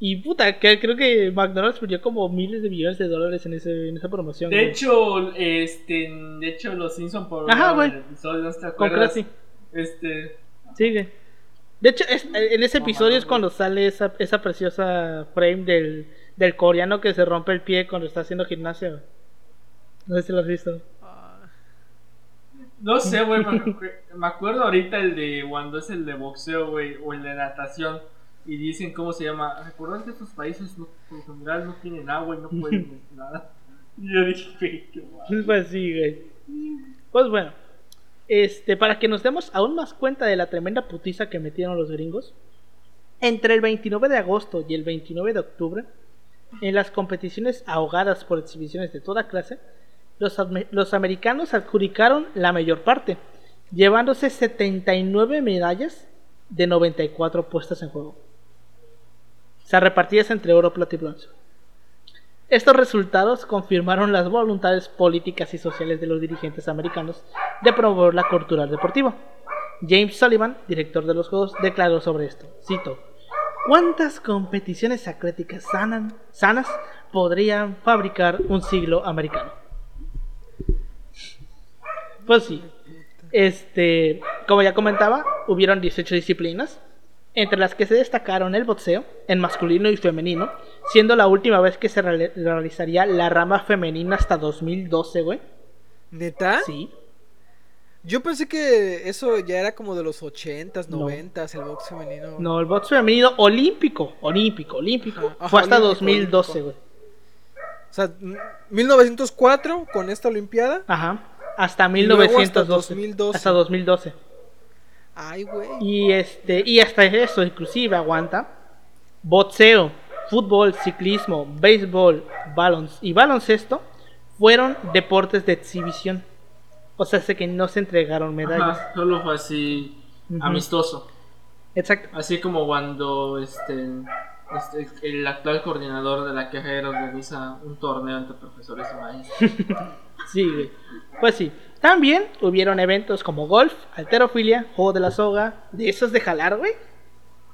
Y puta, que creo que McDonald's perdió como miles de millones de dólares en, ese, en esa promoción. De hecho, este, de hecho, los Simpsons por Ajá, güey. el episodio, ¿no te con? Krusty. Este, Sigue. De hecho, es- en ese episodio es cuando sale esa, esa preciosa frame del, del coreano que se rompe el pie cuando está haciendo gimnasio. güey. No sé si lo has visto. Ah, no sé, güey, me, acu- me acuerdo ahorita el de cuando es el de boxeo, güey, o el de natación, y dicen cómo se llama. Recordad que estos países no, por lo general no tienen agua y no pueden <laughs> nada. Y yo dije, "Güey, qué guay". <laughs> Pues sí, güey. Pues bueno, este, para que nos demos aún más cuenta de la tremenda putiza que metieron los gringos, entre el 29 de agosto y el 29 de octubre, en las competiciones ahogadas por exhibiciones de toda clase, los, los americanos adjudicaron la mayor parte, llevándose 79 medallas de 94 puestas en juego. O sea, repartidas entre oro, plata y bronce. Estos resultados confirmaron las voluntades políticas y sociales de los dirigentes americanos de promover la cultura deportiva. James Sullivan, director de los Juegos, declaró sobre esto, cito, ¿Cuántas competiciones atléticas sanan- sanas podrían fabricar un siglo americano? Pues sí, este, como ya comentaba, hubieron 18 disciplinas, entre las que se destacaron el boxeo, en masculino y femenino, siendo la última vez que se reali- realizaría la rama femenina hasta 2012, güey. ¿Neta? Sí. Yo pensé que eso ya era como de los 80s, No. 90s, el box femenino. No, el box femenino olímpico, olímpico, olímpico, Ajá, fue hasta olímpico, 2012, olímpico. güey. O sea, m- 1904 con esta olimpiada. Ajá, hasta Y luego hasta 1912. 2012. Hasta 2012. Ay, güey. Y este y hasta eso inclusive aguanta boxeo, fútbol, ciclismo, béisbol, balons y baloncesto fueron deportes de exhibición. O sea, sé que no se entregaron medallas. Ajá, solo fue así Ujú. amistoso. Exacto. Así como cuando este, este, el actual coordinador de la carrera organiza un torneo entre profesores y maestros. <laughs> Sí, güey. Pues sí. También hubieron eventos como golf, alterofilia, juego de la soga, de esos de jalar, güey.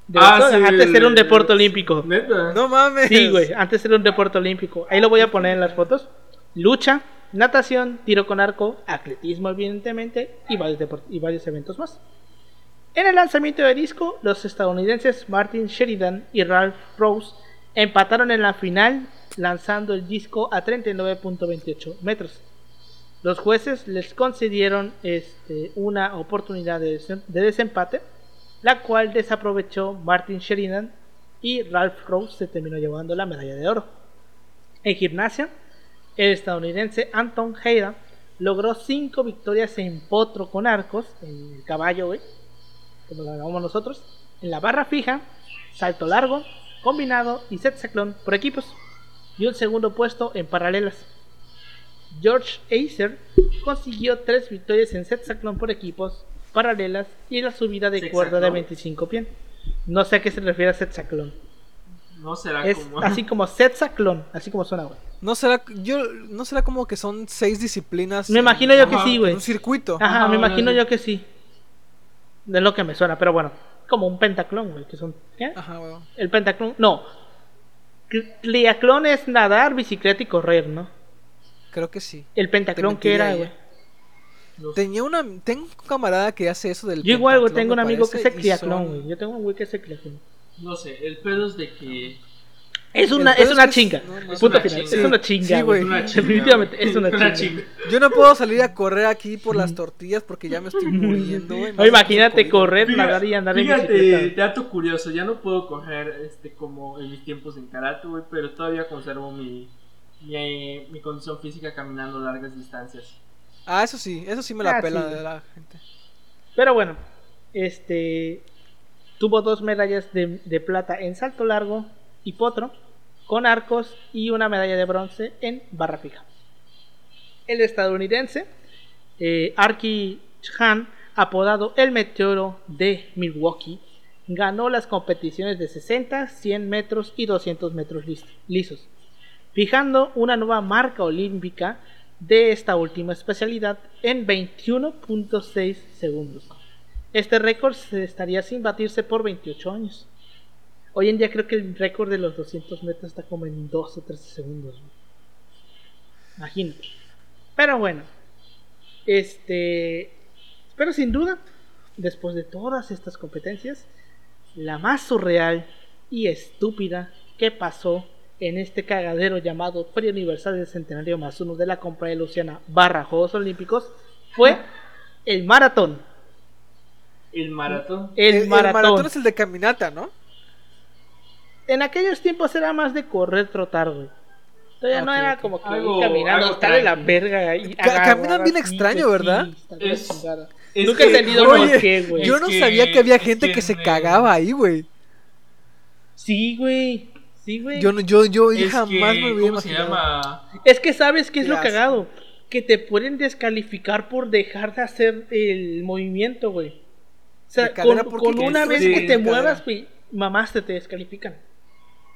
De soga. sí, Antes era un el- deporte olímpico. Neta. No mames. Sí, güey, antes era un deporte olímpico. Ahí lo voy a poner en las fotos. Lucha, natación, tiro con arco, atletismo, evidentemente, y varios, y varios eventos más. En el lanzamiento de disco, los estadounidenses Martin Sheridan y Ralph Rose empataron en la final, lanzando el disco a 39.28 metros. Los jueces les concedieron este, una oportunidad de, de desempate, la cual desaprovechó Martin Sheridan y Ralph Rose se terminó llevando la medalla de oro. En gimnasia, el estadounidense Anton Heida logró 5 victorias en potro con arcos, en el caballo, güey, como lo llamamos nosotros, en la barra fija, salto largo, combinado y sexatlón por equipos, y un segundo puesto en paralelas. George Acer consiguió 3 victorias en sexatlón por equipos, paralelas y la subida de cuerda de ¿Sexatlón? 25 pies. No sé a qué se refiere a sexatlón. No será Es como. así como sexatlón, así como suena, güey. No será, yo, no será como que son seis disciplinas. Me en- imagino yo que sí, güey. un circuito. Ajá, Ajá, me imagino yo que sí. De lo que me suena, pero bueno. Como un pentaclón, güey. Que son. ¿Qué? Ajá, güey. El pentaclón. No. Cl- Triatlón es nadar, bicicleta y correr, ¿no? Creo que sí. El pentaclón que era, güey. Tenía una, tengo un camarada que hace eso del Yo igual, güey, tengo un amigo que y triatlón, son- güey. Yo tengo un güey que es triatlón. No sé, el pedo es de que Es una, es una chinga. no, es una final. chinga. Es una chinga. Sí, güey. Definitivamente es una chinga. Yo no puedo salir a correr aquí por las tortillas porque ya me estoy <laughs> muriendo, güey. No, imagínate correr, nadar y andar en Fíjate, bicicleta. dato curioso, ya no puedo coger este como en mis tiempos en karate, güey, pero todavía conservo mi, mi, mi condición física caminando largas distancias. Ah, eso sí, eso sí me la Ah, pela sí. de la gente. Pero bueno, este tuvo dos medallas de, plata en salto largo y potro, con arcos y una medalla de bronce en barra fija. El estadounidense eh, Arky Han, apodado el Meteoro de Milwaukee, ganó las competiciones de 60, 100 metros y 200 metros lis- lisos, fijando una nueva marca olímpica de esta última especialidad en 21.6 segundos. Este récord se estaría sin batirse por 28 años. Hoy en día creo que el récord de los 200 metros está como en 2 o 13 segundos. güey. Imagínate. Pero bueno, este. Pero sin duda, después de todas estas competencias, la más surreal y estúpida que pasó en este cagadero llamado Feria Universal del Centenario más uno de la compra de Luciana barra Juegos Olímpicos fue el maratón. El maratón. El, maratón. es el de caminata, ¿no? En aquellos tiempos era más de correr, trotar, güey. Todavía no Ok, era ok. como que Algo- caminando, algo estar de la verga. Y Ca- caminan bien extraño, ¿verdad? Es- es Nunca he que- entendido por qué, güey. Yo Es no que- sabía que había gente que, que se me- cagaba ahí, güey. Sí, güey. Sí, güey. Yo, no- yo, yo Es jamás que, me hubiera ¿Cómo se imaginado. llama? Es que sabes qué es lo cagado. Que te pueden descalificar por dejar de hacer el movimiento, güey. O sea, con, una es vez que te muevas, güey, mamás te, te descalifican.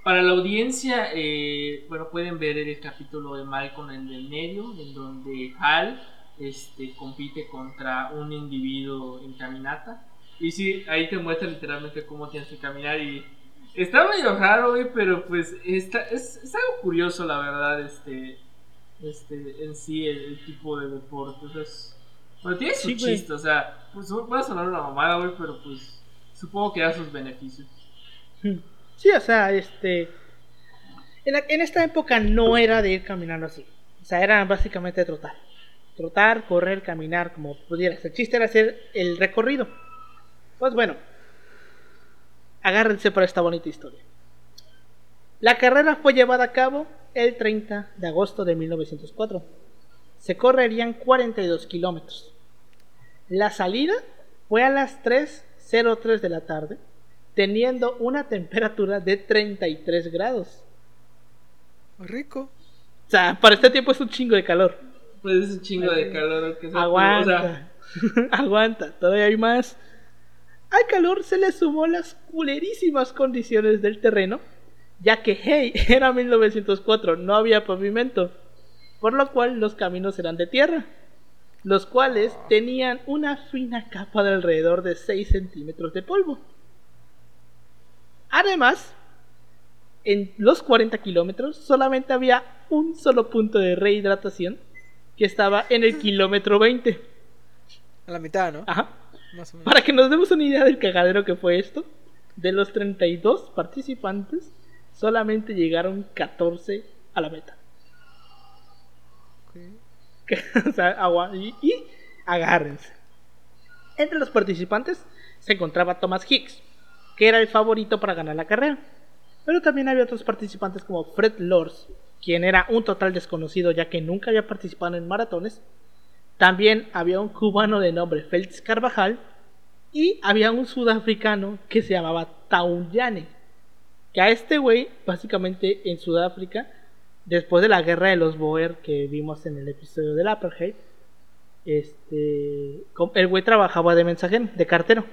Para la audiencia, eh, bueno, pueden ver el capítulo de Malcolm en el medio, en donde Hal este, compite contra un individuo en caminata. Y sí, ahí te muestra literalmente cómo tienes que caminar y está medio raro, güey, pero pues está, es, es algo curioso, la verdad, este, este, en sí, el, el tipo de deporte. O sea, es- bueno, tiene su Sí, chiste, o sea, pues puede sonar una mamada, güey, pero pues supongo que da sus beneficios. Sí, o sea, este. En, la- en esta época no era de ir caminando así. O sea, era básicamente trotar. Trotar, correr, caminar, como pudieras. El chiste era hacer el recorrido. Pues bueno, agárrense para esta bonita historia. La carrera fue llevada a cabo el 30 de agosto de 1904. Se correrían 42 kilómetros. La salida fue a las 3.03 de la tarde, teniendo una temperatura de 33 grados. Rico. O sea, para este tiempo es un chingo de calor. Pues es un chingo de calor, aunque sea, Aguanta. o sea, <laughs> Aguanta, todavía hay más. Al calor se le sumó las culerísimas condiciones del terreno, ya que, hey, <laughs> era 1904, no había pavimento, por lo cual los caminos eran de tierra, los cuales tenían una fina capa de alrededor de 6 centímetros de polvo. Además, en los 40 kilómetros solamente había un solo punto de rehidratación que estaba en el kilómetro 20. A la mitad, ¿no? Ajá. Más o menos. Para que nos demos una idea del cagadero que fue esto, de los 32 participantes, solamente llegaron 14 a la meta. <laughs> Agua y, agárrense. Entre los participantes se encontraba Thomas Hicks, que era el favorito para ganar la carrera. Pero también había otros participantes como Fred Lors, quien era un total desconocido ya que nunca había participado en maratones. También había un cubano de nombre Félix Carvajal y había un sudafricano que se llamaba Taunyane. Que a este güey, básicamente en Sudáfrica, después de la guerra de los Boer que vimos en el episodio del Apartheid, este, el güey trabajaba de mensajero, de cartero.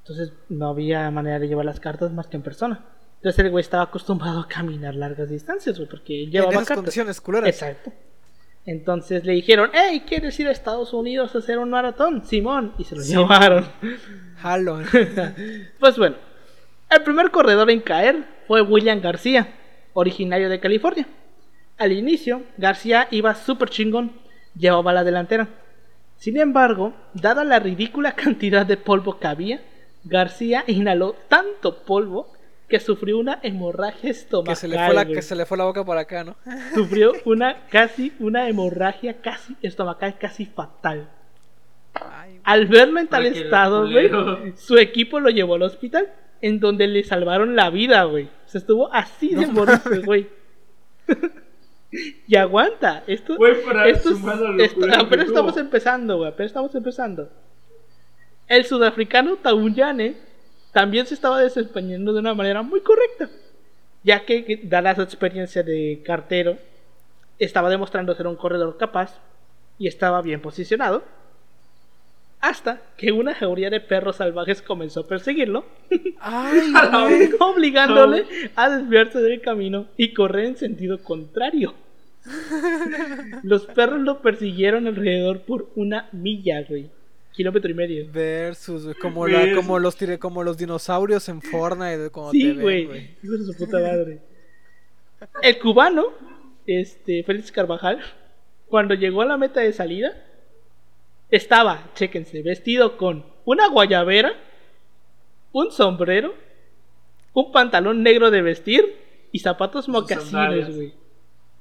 Entonces no había manera de llevar las cartas más que en persona. Entonces el güey estaba acostumbrado a caminar largas distancias, güey, porque él En llevaba esas cartas. condiciones culeras. Exacto. Entonces le dijeron, hey, ¿quieres ir a Estados Unidos a hacer un maratón? Simón. Y se lo llevaron. Jalo. <laughs> Pues bueno, el primer corredor en caer fue William García, originario de California. Al inicio, García iba súper chingón, llevaba la delantera. Sin embargo, dada la ridícula <laughs> cantidad de polvo que había, García inhaló tanto polvo que sufrió una hemorragia estomacal. Que se, le fue la, que se le fue la boca por acá, ¿no? <laughs> Sufrió una casi una hemorragia casi estomacal casi fatal. Ay, Al verlo en tal estado, güey, su equipo lo llevó al hospital, en donde le salvaron la vida, güey. Se estuvo así de morirse, güey. <laughs> <laughs> y aguanta, esto, es- esto- apenas estamos empezando, güey, apenas estamos empezando. El sudafricano Tauyane también se estaba desempeñando de una manera muy correcta, ya que, dada su experiencia de cartero, estaba demostrando ser un corredor capaz y estaba bien posicionado. Hasta que una jauría de perros salvajes comenzó a perseguirlo, Ay, <laughs> A la güey. vez. obligándole a desviarse del camino y correr en sentido contrario. <laughs> Los perros lo persiguieron alrededor por una milla, güey. Kilómetro y medio. Versus, güey, como, la, Ves. como, los, como los dinosaurios en Fortnite cuando te Sí, güey. Hijo de su puta madre. El cubano, este, Félix Carvajal, cuando llegó a la meta de salida, estaba, chéquense, vestido con una guayabera, un sombrero, un pantalón negro de vestir y zapatos mocasines, güey.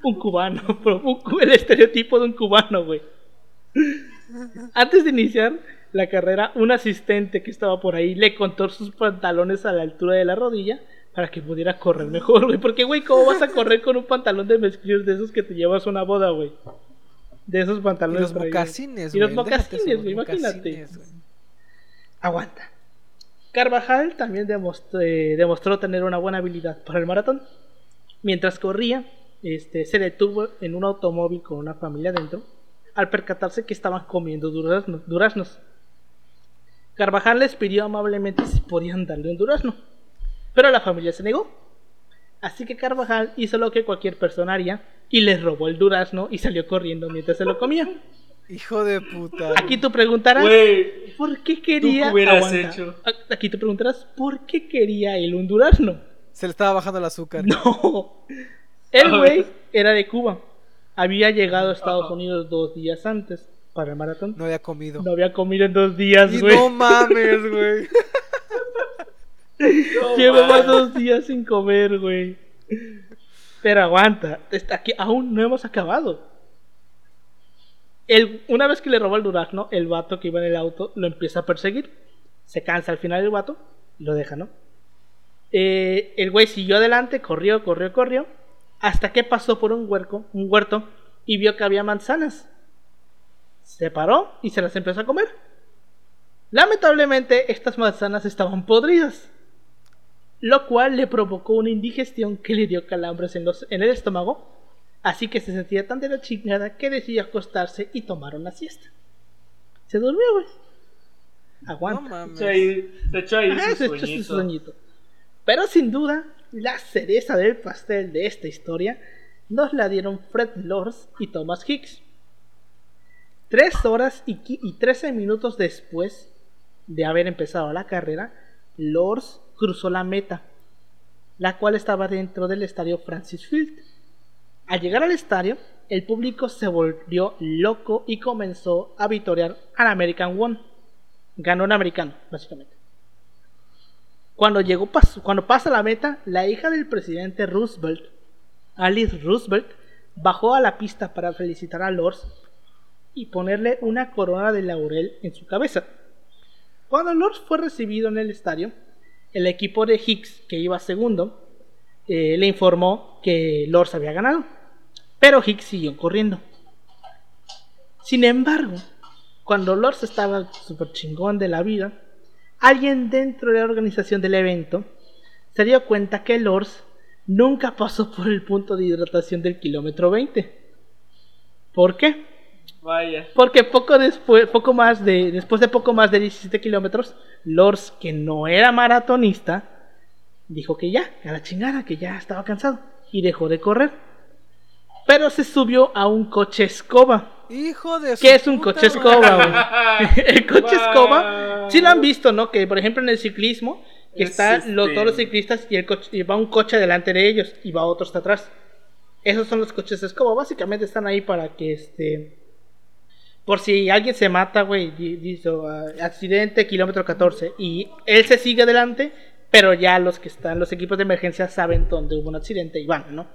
Un cubano, <laughs> bro, un cu- el estereotipo de un cubano, güey. Antes de iniciar la carrera, un asistente que estaba por ahí le contó sus pantalones a la altura de la rodilla para que pudiera correr mejor, güey. Porque, güey, ¿cómo vas a correr con un pantalón de mezclillos de esos que te llevas a una boda, güey? De esos Y pantalones. los por ahí, güey. mocasines, Y los mocasines, güey, los imagínate. mocasines. Aguanta. Carvajal también demostró, eh, demostró tener una buena habilidad para el maratón. Mientras corría, este, se detuvo en un automóvil con una familia dentro al percatarse que estaban comiendo duraznos. Carvajal les pidió amablemente si podían darle un durazno, pero la familia se negó. Así que Carvajal hizo lo que cualquier persona haría y les robó el durazno y salió corriendo mientras se lo comía. Hijo de puta. Aquí tú preguntarás, ¿por qué quería qué hubieras hecho? Aquí te preguntarás, ¿por qué quería él un durazno? Se le estaba bajando el azúcar. No. El güey era de Cuba. Había llegado a Estados Ajá. Unidos dos días antes para el maratón. No había comido. No había comido en dos días, y güey. no mames, güey. <laughs> no Llevaba dos días sin comer, güey. Pero aguanta, está aquí aún no hemos acabado. El, una vez que le robó el durazno, el vato que iba en el auto lo empieza a perseguir. Se cansa al final el vato lo deja, ¿no? Eh, el güey siguió adelante, corrió, corrió, corrió, hasta que pasó por un huerto y vio que había manzanas. Se paró y se las empezó a comer. Lamentablemente, estas manzanas estaban podridas lo cual le provocó una indigestión que le dio calambres en, los, en el estómago, así que se sentía tan de la chingada que decidió acostarse y tomar una siesta. Se durmió, güey. No Aguanta. mames. Se, echó ahí Ajá, su se echó su sueñito. sueñito. Pero sin duda, la cereza del pastel de esta historia nos la dieron Fred Lors y Thomas Hicks. Tres horas y, y 13 minutos después de haber empezado la carrera, Lors cruzó la meta, la cual estaba dentro del estadio Francis Field. Al llegar al estadio, el público se volvió loco y comenzó a vitorear al American One. Ganó un americano, básicamente. Cuando, llegó, cuando pasa la meta, la hija del presidente Roosevelt, Alice Roosevelt, bajó a la pista para felicitar a Lors y ponerle una corona de laurel en su cabeza. Cuando Lors fue recibido en el estadio, el equipo de Hicks, que iba segundo, eh, le informó que Lors había ganado. Pero Hicks siguió corriendo. Sin embargo, cuando Lors estaba súper chingón de la vida, alguien dentro de la organización del evento se dio cuenta que Lors nunca pasó por el punto de hidratación del kilómetro 20. ¿Por qué? Vaya. Porque poco después, poco más de, después de poco más de 17 kilómetros, Lors, que no era maratonista, dijo que ya, a la chingada, que ya estaba cansado y dejó de correr. Pero se subió a un coche escoba. Hijo de su ¿Qué es un puta coche escoba, güey? <laughs> <laughs> El coche Wow. escoba, sí lo han visto, ¿no? Que por ejemplo en el ciclismo, que están Existe. los, todos los ciclistas y, el coche, y va un coche delante de ellos y va otro hasta atrás. Esos son los coches escoba, básicamente están ahí para que este por si alguien se mata, güey, di- dice, ah, accidente, kilómetro 14, y él se sigue adelante, Pero ya los que están, los equipos de emergencia saben dónde hubo un accidente y van, ¿no?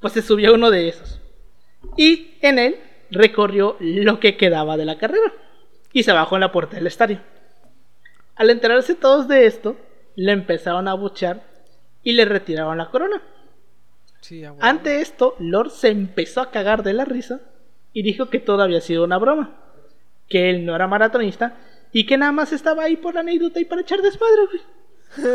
Pues se subió uno de esos. Y en él recorrió lo que quedaba de la carrera. Y se bajó en la puerta del estadio. Al enterarse todos de esto, le empezaron a buchar y le retiraron la corona. Sí. Ante esto, Lord se empezó a cagar de la risa y dijo que todo había sido una broma. Que él no era maratonista y que nada más estaba ahí por la anécdota y para echar desmadre, güey.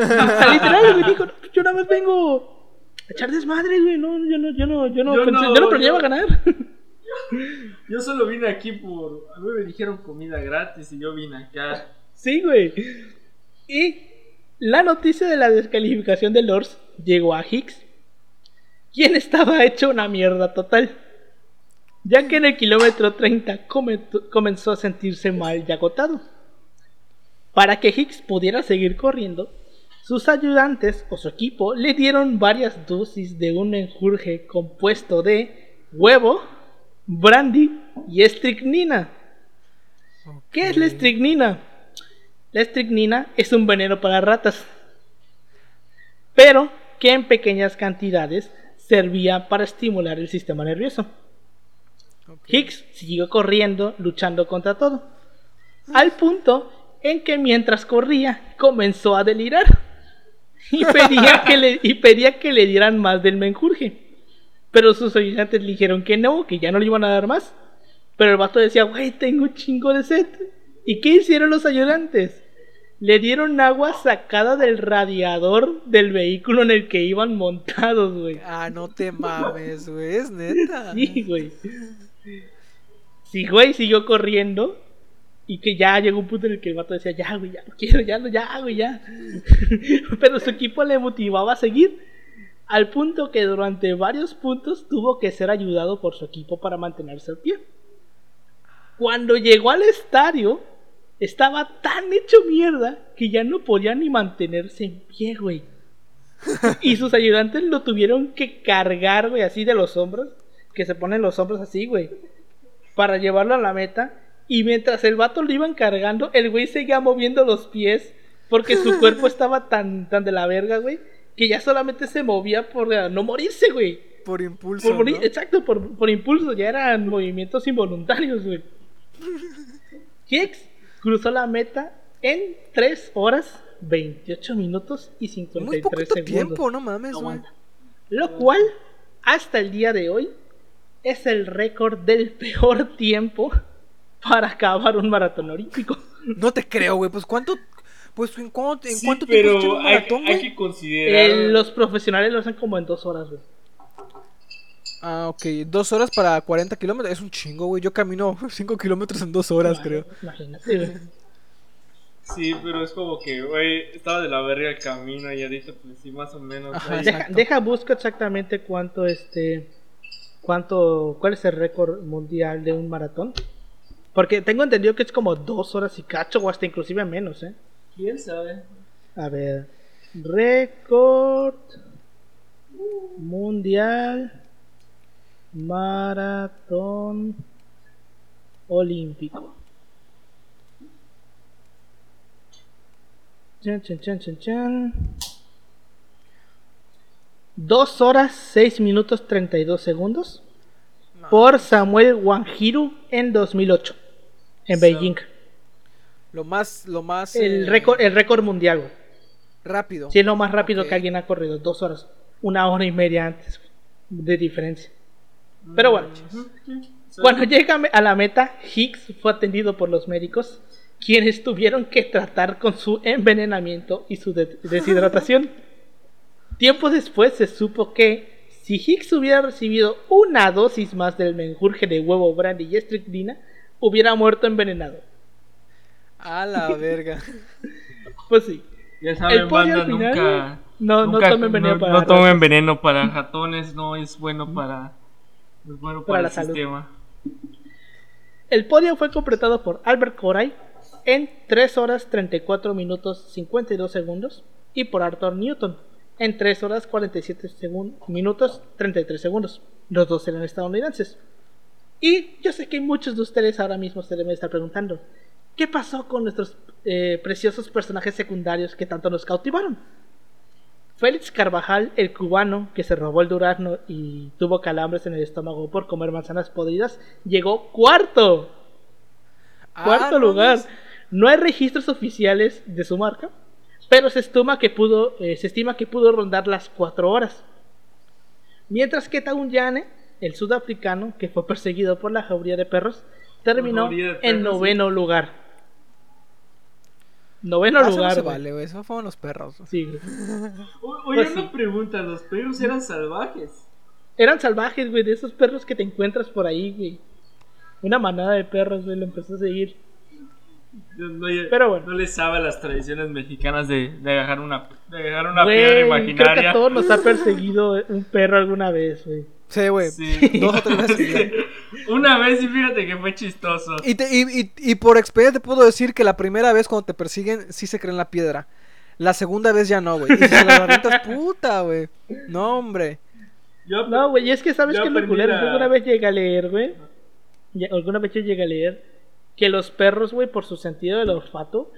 O <laughs> sea, literal, güey, dijo, "No, yo nada más vengo a echar desmadre, güey. No, yo no, yo no, yo no, Yo pensé- no, yo no planeaba ganar. <laughs> Yo solo vine aquí por. A mí me dijeron comida gratis y yo vine acá. Sí, güey. Y la noticia de la descalificación de Lords llegó a Hicks, quien estaba hecho una mierda total. Ya que en el kilómetro 30 comentó- comenzó a sentirse mal y agotado. Para que Hicks pudiera seguir corriendo, sus ayudantes o su equipo le dieron varias dosis de un menjurje compuesto de huevo, brandy y estricnina. ¿Qué es la estricnina? La estricnina es un veneno para ratas, pero que en pequeñas cantidades servía para estimular el sistema nervioso. Hicks siguió corriendo, luchando contra todo, al punto en que mientras corría comenzó a delirar y <laughs> pedía que le, y pedía que le dieran más del menjurje. Pero sus ayudantes le dijeron que no, que ya no le iban a dar más. Pero el vato decía, güey, tengo un chingo de sed. ¿Y qué hicieron los ayudantes? Le dieron agua sacada del radiador del vehículo en el que iban montados, güey. Ah, no te mames, güey, es neta. Sí, güey. Sí, güey, siguió corriendo. Y que ya llegó un punto en el que el vato decía, ya, güey, ya no quiero, ya, no, ya, güey, ya. <laughs> Pero su equipo le motivaba a seguir. Al punto que durante varios puntos tuvo que ser ayudado por su equipo para mantenerse al pie. Cuando llegó al estadio, estaba tan hecho mierda que ya no podía ni mantenerse en pie, güey. Y sus ayudantes lo tuvieron que cargar, güey, así de los hombros. Que se ponen los hombros así, güey. Para llevarlo a la meta. Y mientras el vato lo iban cargando, el güey seguía moviendo los pies. Porque su <laughs> cuerpo estaba tan, tan de la verga, güey. Que ya solamente se movía por eh, no morirse, güey. Por impulso. Por morir- ¿no? Exacto, por, por impulso. Ya eran movimientos involuntarios, güey. <laughs> Hicks cruzó la meta en 3 horas, 28 minutos y 53 Muy poquito segundos. tiempo, no mames, güey. Aguanta. Lo cual, hasta el día de hoy, es el récord del peor tiempo para acabar un maratón olímpico. No te creo, güey. Pues cuánto. Pues en cuánto, en Sí, cuánto tiempo pero un hay, maratón, hay que considerar. Eh, los profesionales lo hacen como en 2 horas, güey. Ah, ok. Dos horas para 40 kilómetros. Es un chingo, güey. Yo camino <laughs> 5 kilómetros en dos horas, creo. Imagínate, güey. Sí, pero es como que, güey, estaba de la verga el camino y ahorita, pues sí, más o menos. Ajá, Deja, deja, busco exactamente cuánto este. Cuánto. cuál es el récord mundial de un maratón. Porque tengo entendido que es como dos horas y cacho, o hasta inclusive menos, eh. ¿Quién sabe? A ver. Récord mundial maratón olímpico. Chan, chan, chan, chan, chan. 2 horas 6 minutos 32 segundos No. por Samuel Wanjiru en 2008 en So- Beijing. Lo más, lo más. El eh, récord, el récord mundial, güey. Rápido. Sí, es lo más rápido que alguien ha corrido. Dos horas. Una hora y media antes de diferencia. Pero bueno. Cuando llega a la meta, Hicks fue atendido por los médicos, quienes tuvieron que tratar con su envenenamiento y su de- <laughs> deshidratación. Tiempo después se supo que si Hicks hubiera recibido una dosis más del menjurje de huevo brandy y estricnina, hubiera muerto envenenado. A la <laughs> verga. Pues sí. Ya El saben, pollo banda, al final, nunca. no- no tomen veneno no- para no ratas. tomen veneno para ratones, no es bueno para. no es bueno Para para, la el salud. sistema. El podio fue completado por Albert Coray en 3 horas 34 minutos 52 segundos y por Arthur Newton en 3 horas 47 segun- minutos 33 segundos. Los dos eran estadounidenses. Y yo sé que muchos de ustedes ahora mismo se deben estar preguntando, ¿qué pasó con nuestros eh, preciosos personajes secundarios que tanto nos cautivaron? Félix Carvajal, el cubano que se robó el durazno y tuvo calambres en el estómago por comer manzanas podridas, llegó cuarto. Cuarto Ah, no, lugar. No hay registros oficiales de su marca, pero se estima que pudo, eh, se estima que pudo rondar las cuatro horas. Mientras que Taunyane, el sudafricano, que fue perseguido por la jauría de perros, terminó en noveno lugar. Noveno Ah, eso no lugar. se güey. vale. Eso fueron los perros. Sí, Oye, Pues una sí. pregunta, ¿los perros eran salvajes? Eran salvajes, güey, de esos perros que te encuentras por ahí, güey. Una manada de perros, güey, lo empezó a seguir. No, Pero bueno. no les sabe las tradiciones mexicanas de, de agarrar una, de agarrar una piedra creo que imaginaria. a todos nos ha perseguido un perro alguna vez, güey. Sí, güey. Sí. Dos o tres veces. seguidas. <laughs> Una vez y fíjate que fue chistoso. Y, te- y, y- y por experiencia te puedo decir que la primera vez cuando te persiguen, sí se creen la piedra. La segunda vez ya no, güey. Y si se la avientas, <laughs> puta, güey. No, hombre. Yo, No, güey, y es que sabes que lo culero. alguna vez llegué a leer, güey. Alguna vez yo llegué a leer que los perros, güey, por su sentido del olfato,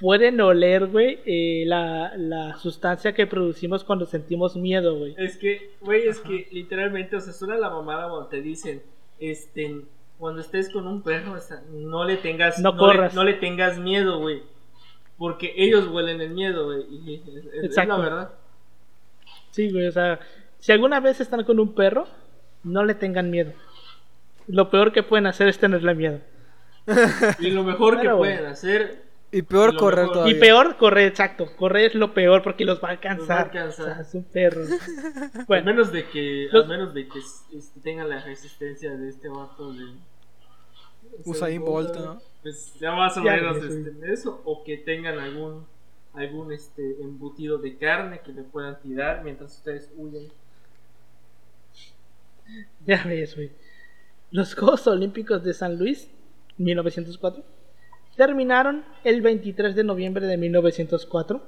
pueden oler, güey, eh, la, la sustancia que producimos cuando sentimos miedo, güey. Es que, güey, es que literalmente, o sea, suena la mamada cuando te dicen, este, cuando estés con un perro, o sea, no le tengas, No le- corras. no le tengas miedo, güey. Porque ellos huelen el miedo, güey. Y es, Exacto. la verdad. Sí, güey, o sea, si alguna vez están con un perro, no le tengan miedo. Lo peor que pueden hacer es tenerle miedo. <laughs> Y lo mejor que Claro, pueden hacer, Y peor correr mejor. todavía. Y peor, correr, exacto. Correr es lo peor porque los va a alcanzar. Los va a alcanzar. O sea, es un perro. a <laughs> Bueno, menos de que, los- a menos de que este, tengan la resistencia de este vato de Usain Bolt, ¿no? Pues ya más o Ya, menos sí. este, eso, o que tengan algún algún este embutido de carne que le puedan tirar mientras ustedes huyen. Ya ves, güey. Los Juegos Olímpicos de San Luis, 1904, terminaron el 23 de noviembre de 1904.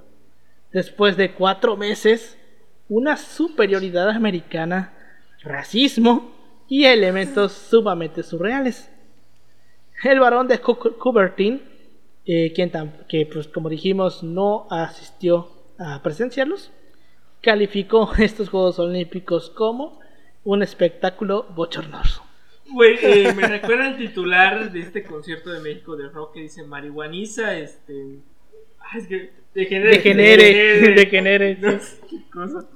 Después de cuatro meses, una superioridad americana, racismo y elementos sumamente surreales. El varón de Cu- Coubertin, eh, quien que pues como dijimos no asistió a presenciarlos, calificó <laughs> estos Juegos Olímpicos como un espectáculo bochornoso. Güey, eh, me recuerda el titular de este concierto de México de rock que dice marihuaniza, este ah, es que degenere, Degenere, degenere, <laughs> No sí. sé qué cosa.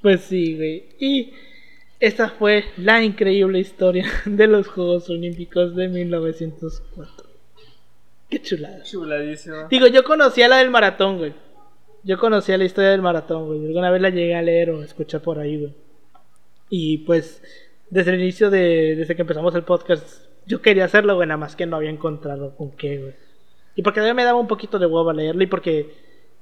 Pues sí, güey. Y esta fue la increíble historia de los Juegos Olímpicos de 1904. Qué chulada. Chuladísimo. Digo, yo conocía la del maratón, güey. Yo conocía la historia del maratón, güey. Alguna vez la llegué a leer o a escuchar por ahí, güey. Y pues, desde el inicio de. Desde que empezamos el podcast, yo quería hacerlo, güey, nada más que no había encontrado con qué, güey. Y porque todavía me daba un poquito de huevo a leerlo y porque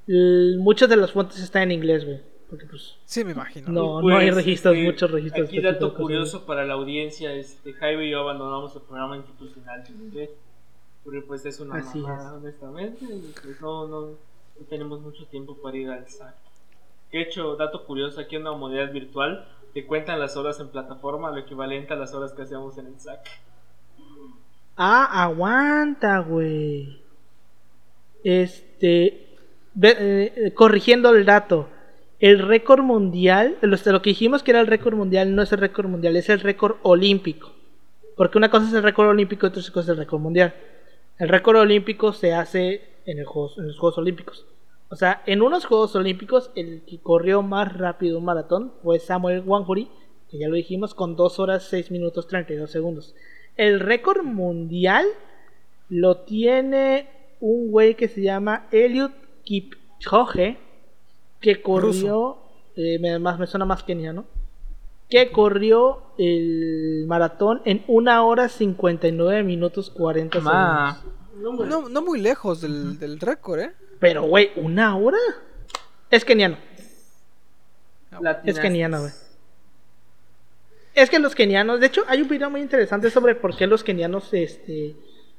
l- muchas de las fuentes están en inglés, güey. Porque pues. Sí, me imagino. No, Y, no hay pues, registros, este, muchos registros. Aquí dato cosas, curioso para la audiencia, este Jaime y yo abandonamos el programa institucional en inglés, porque pues es una Así mamada, honestamente, y pues no, no, no tenemos mucho tiempo para ir al SAC. De hecho, dato curioso, aquí en la modalidad virtual te cuentan las horas en plataforma, lo equivalente a las horas que hacíamos en el SAC. Ah, aguanta, güey. Este. eh, corrigiendo el dato. El récord mundial, lo, que dijimos que era el récord mundial, no es el récord mundial, es el récord olímpico. Porque una cosa es el récord olímpico y otra cosa es el récord mundial. El récord olímpico se hace en, el en los Juegos Olímpicos. O sea, en unos Juegos Olímpicos, el que corrió más rápido un maratón fue Samuel Wanjuri, que ya lo dijimos, con 2 horas 6 minutos 32 segundos. El récord mundial lo tiene un güey que se llama Eliud Kipchoge, que corrió, eh, me, más, me suena más keniano, que corrió el maratón en 1 hora 59 minutos 40 segundos. No. No, no muy lejos del, del récord, ¿eh? Pero, güey, ¿una hora? Es keniano, es keniano, güey. Es que los kenianos, de hecho, hay un video muy interesante sobre por qué los kenianos, este,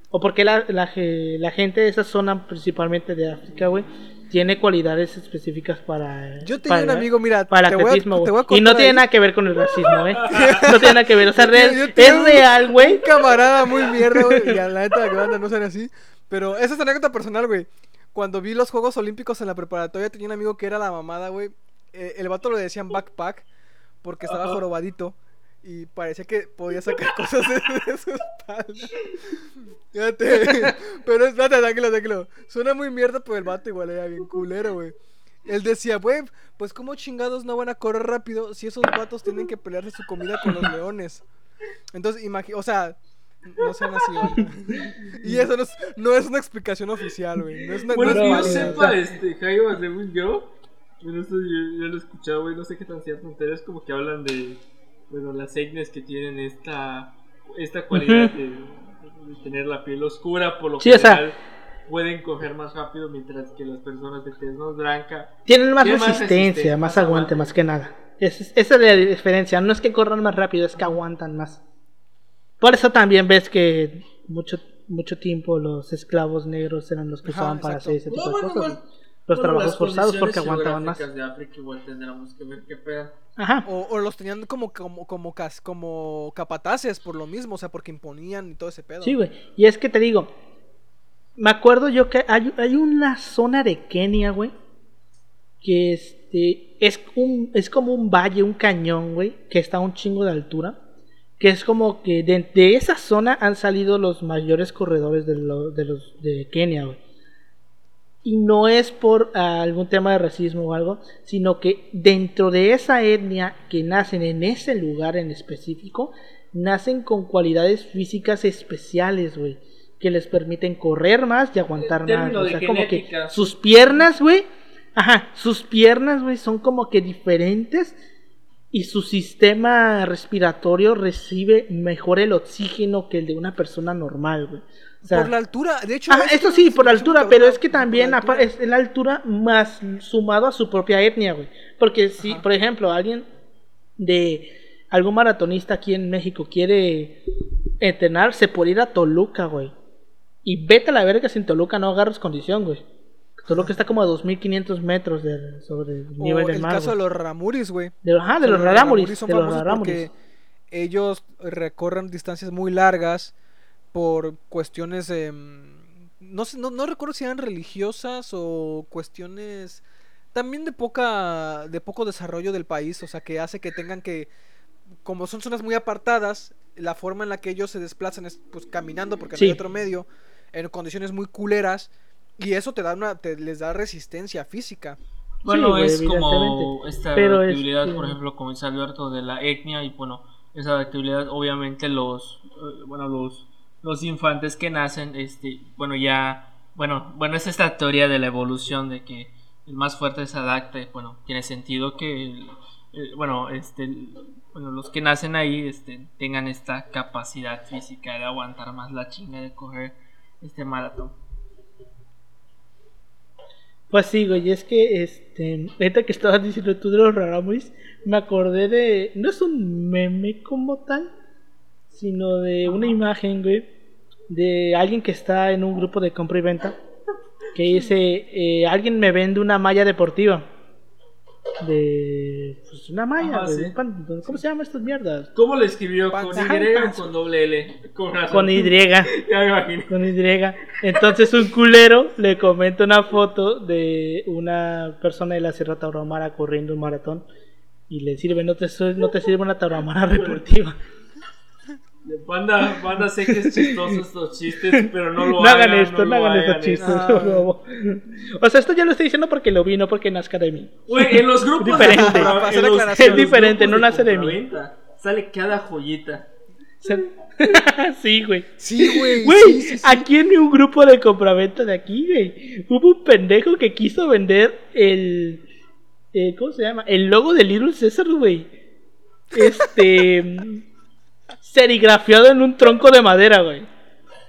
o por qué la, la, ge- la gente de esa zona, principalmente de África, güey, tiene cualidades específicas para. Yo tenía para- un amigo, mira, para te voy a- atletismo, te voy a. Y no tiene ahí. nada que ver con el racismo, ¿eh? <laughs> No tiene nada que ver. O sea, real- es un- real, Un güey. camarada muy mierda, güey. Y a la neta, que banda no sean así. Pero esa es anécdota personal, güey. Cuando vi los Juegos Olímpicos en la preparatoria, tenía un amigo que era la mamada, güey. Eh, el vato lo decían backpack porque estaba Ajá. jorobadito y parecía que podía sacar <laughs> cosas de, de su espalda. Fíjate. <laughs> Pero espérate, tranquilo, tranquilo. Suena muy mierda, pero el vato igual era bien culero, güey. Él decía, güey, pues cómo chingados no van a correr rápido si esos vatos tienen que pelearse su comida con los leones. Entonces, imagina, o sea, no sean así, güey. <laughs> Y eso no es, no es una explicación oficial, güey. No es una, Bueno, no que yo sepa, este, Jairo, según yo, bueno, esto yo, yo lo he escuchado, güey, no sé qué tan cierto, pero es como que hablan de, bueno, las etnias que tienen esta, esta cualidad de, de tener la piel oscura, por lo Sí, o sea- general pueden coger más rápido, mientras que las personas de tez más blanca, Tienen más resistencia, más más aguante, más que nada. Es- esa es la diferencia. No es que corran más rápido, es que aguantan más. Por eso también ves que mucho mucho tiempo los esclavos negros eran los que usaban para hacer ese tipo No, de bueno, cosas. bueno, Los bueno, trabajos forzados porque aguantaban más. geográficas de África igual tendremos que ver qué pedo. Ajá. O, o los tenían como, como, como, cas- como capataces por lo mismo, o sea, porque imponían y todo ese pedo. Sí, güey. Y es que te digo, me acuerdo yo que hay, hay una zona de Kenia, güey, que este es un es como un valle, un cañón, güey, que está a un chingo de altura, que es como que de, de esa zona han salido los mayores corredores de, lo- de los de Kenia, güey. Y no es por algún tema de racismo o algo, sino que dentro de esa etnia que nacen en ese lugar en específico, nacen con cualidades físicas especiales, güey, que les permiten correr más y aguantar más. O sea, como que sus piernas, güey, ajá, sus piernas, güey, son como que diferentes y su sistema respiratorio recibe mejor el oxígeno que el de una persona normal, güey. O sea, por la altura, de hecho. Es eso sí, por la altura, pero es que la también apa- es la altura más sumado a su propia etnia, güey. Porque si, Ajá. por ejemplo, alguien de algún maratonista aquí en México quiere entrenar, se puede ir a Toluca, güey. Y vete a la verga si en Toluca no agarras condición, güey. Toluca está como a 2500 metros de- sobre el O nivel del el mar. caso de los Ramuris, güey. De, ajá, de O sea, los rarámuris. son De los rarámuris. porque ellos recorren distancias muy largas por cuestiones em, no sé, no, no recuerdo si eran religiosas o cuestiones también de poca de poco desarrollo del país, o sea, que hace que tengan que como son zonas muy apartadas, la forma en la que ellos se desplazan es pues caminando porque no Sí. hay otro medio en condiciones muy culeras y eso te da una te les da resistencia física. Bueno, es como esta Pero adaptabilidad, este- por ejemplo, como dice Alberto, de la etnia y bueno, esa adaptabilidad obviamente los, eh, bueno, los, los infantes que nacen, este, bueno, ya, bueno, bueno, es esta teoría de la evolución de que el más fuerte se adapta, y, bueno, tiene sentido que, el- el- bueno, este, el- bueno, los que nacen ahí, este, tengan esta capacidad física de aguantar más la chinga de correr este maratón. Pues sí, güey, es que, este, ahorita que estabas diciendo tú de los rarámuris, me acordé de, no es un meme como tal, sino de una imagen, güey, de alguien que está en un grupo de compra y venta, que <laughs> dice, eh, alguien me vende una malla deportiva, de, pues una malla, Ajá, sí. ¿cómo se llaman estas mierdas? ¿Cómo lo escribió? ¿Con. Y o con doble L? Con. Con Y. <laughs> Ya me imagino. Con Y. Entonces un culero le comenta una foto de una persona de la Sierra Tarahumara corriendo un maratón y le sirve, no te, no te sirve una Tarahumara deportiva. Banda, banda, sé que es <laughs> chistoso estos chistes, pero no lo No hagan hagan, esto, no lo hagan estos hagan, chistes. O sea, esto yo lo estoy diciendo porque lo vi, no porque nazca de mí. Güey, en los grupos Diferente. de compra- en los- Es diferente, no nace de mí. compraventa, Sale cada joyita. <laughs> Sí, güey. Sí, güey. Güey, sí, sí, sí. aquí en un grupo de compraventa de aquí, güey, hubo un pendejo que quiso vender el, eh, ¿cómo se llama? El logo de Little Caesar, güey. Este, <laughs> serigrafiado en un tronco de madera, güey.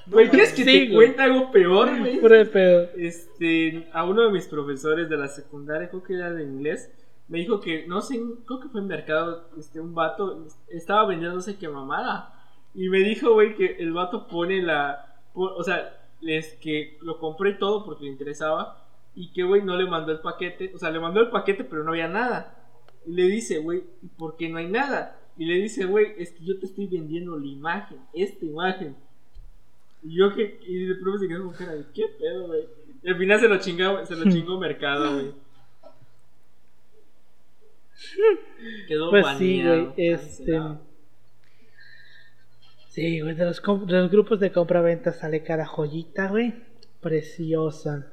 Güey, ¿quieres que Sí, te cuente algo peor, güey? Pura de pedo. Este, a uno de mis profesores de la secundaria, creo que era de inglés, me dijo que, no sé, creo que fue en mercado, este, un vato estaba vendiendo no sé qué mamada. Y me dijo, güey, que el vato pone la, o sea, es que lo compré todo porque le interesaba y que, güey, no le mandó el paquete, o sea, le mandó el paquete pero no había nada. Y le dice, güey, ¿y por qué no hay nada? Y le dice, güey, es que yo te estoy vendiendo la imagen, esta imagen. Y yo que, y de pronto se quedó con cara de, ¿qué pedo, güey? Y al final se lo chingó, se lo chingó Mercado, güey. Quedó Pues sí, güey, este... Sí, güey, de los, de los grupos de compra-venta sale cada joyita, güey. Preciosa.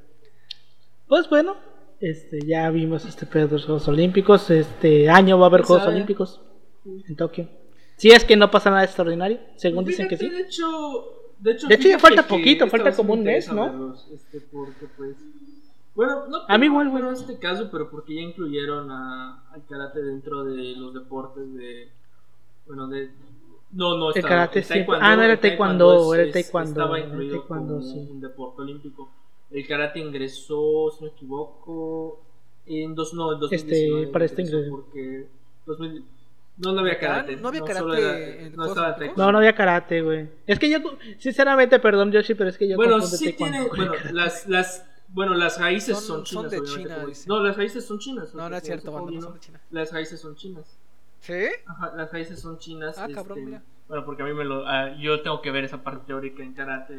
Pues bueno, este, ya vimos este pedo de los Juegos Olímpicos. Este año va a haber ¿Quién Juegos sabe? Olímpicos en Tokio. Si es que no pasa nada extraordinario, según dicen que sí. De hecho, de hecho, De hecho, ya falta poquito, falta como un mes, ¿no? este, porque pues. Bueno, no A mí igual, bueno, en este caso, pero porque ya incluyeron a, al karate dentro de los deportes de. Bueno, de. No, no, El estaba- karate el siempre- ah, no, era el taekwondo, era taekwondo, Estaba incluido taekwondo, como sí. un deporte olímpico. El karate ingresó, si no me equivoco, en dos, no, en 2019. Este, para este ingreso. Porque 2000 no, no había karate. ¿no había karate era- en no estaba taekwondo. No, no había karate, güey. Es que yo, sinceramente, perdón, Yoshi, pero es que yo Bueno, sí tiene, bueno, las, las, bueno, las raíces Son- son, son chinas. de obviamente, China. No, las raíces son chinas. No, no es cierto, no son de China. Las raíces son chinas. ¿Sí? Ajá, las raíces son chinas. Ah, cabrón, mira. Bueno, porque a mí me lo, ah, yo tengo que ver esa parte teórica en karate.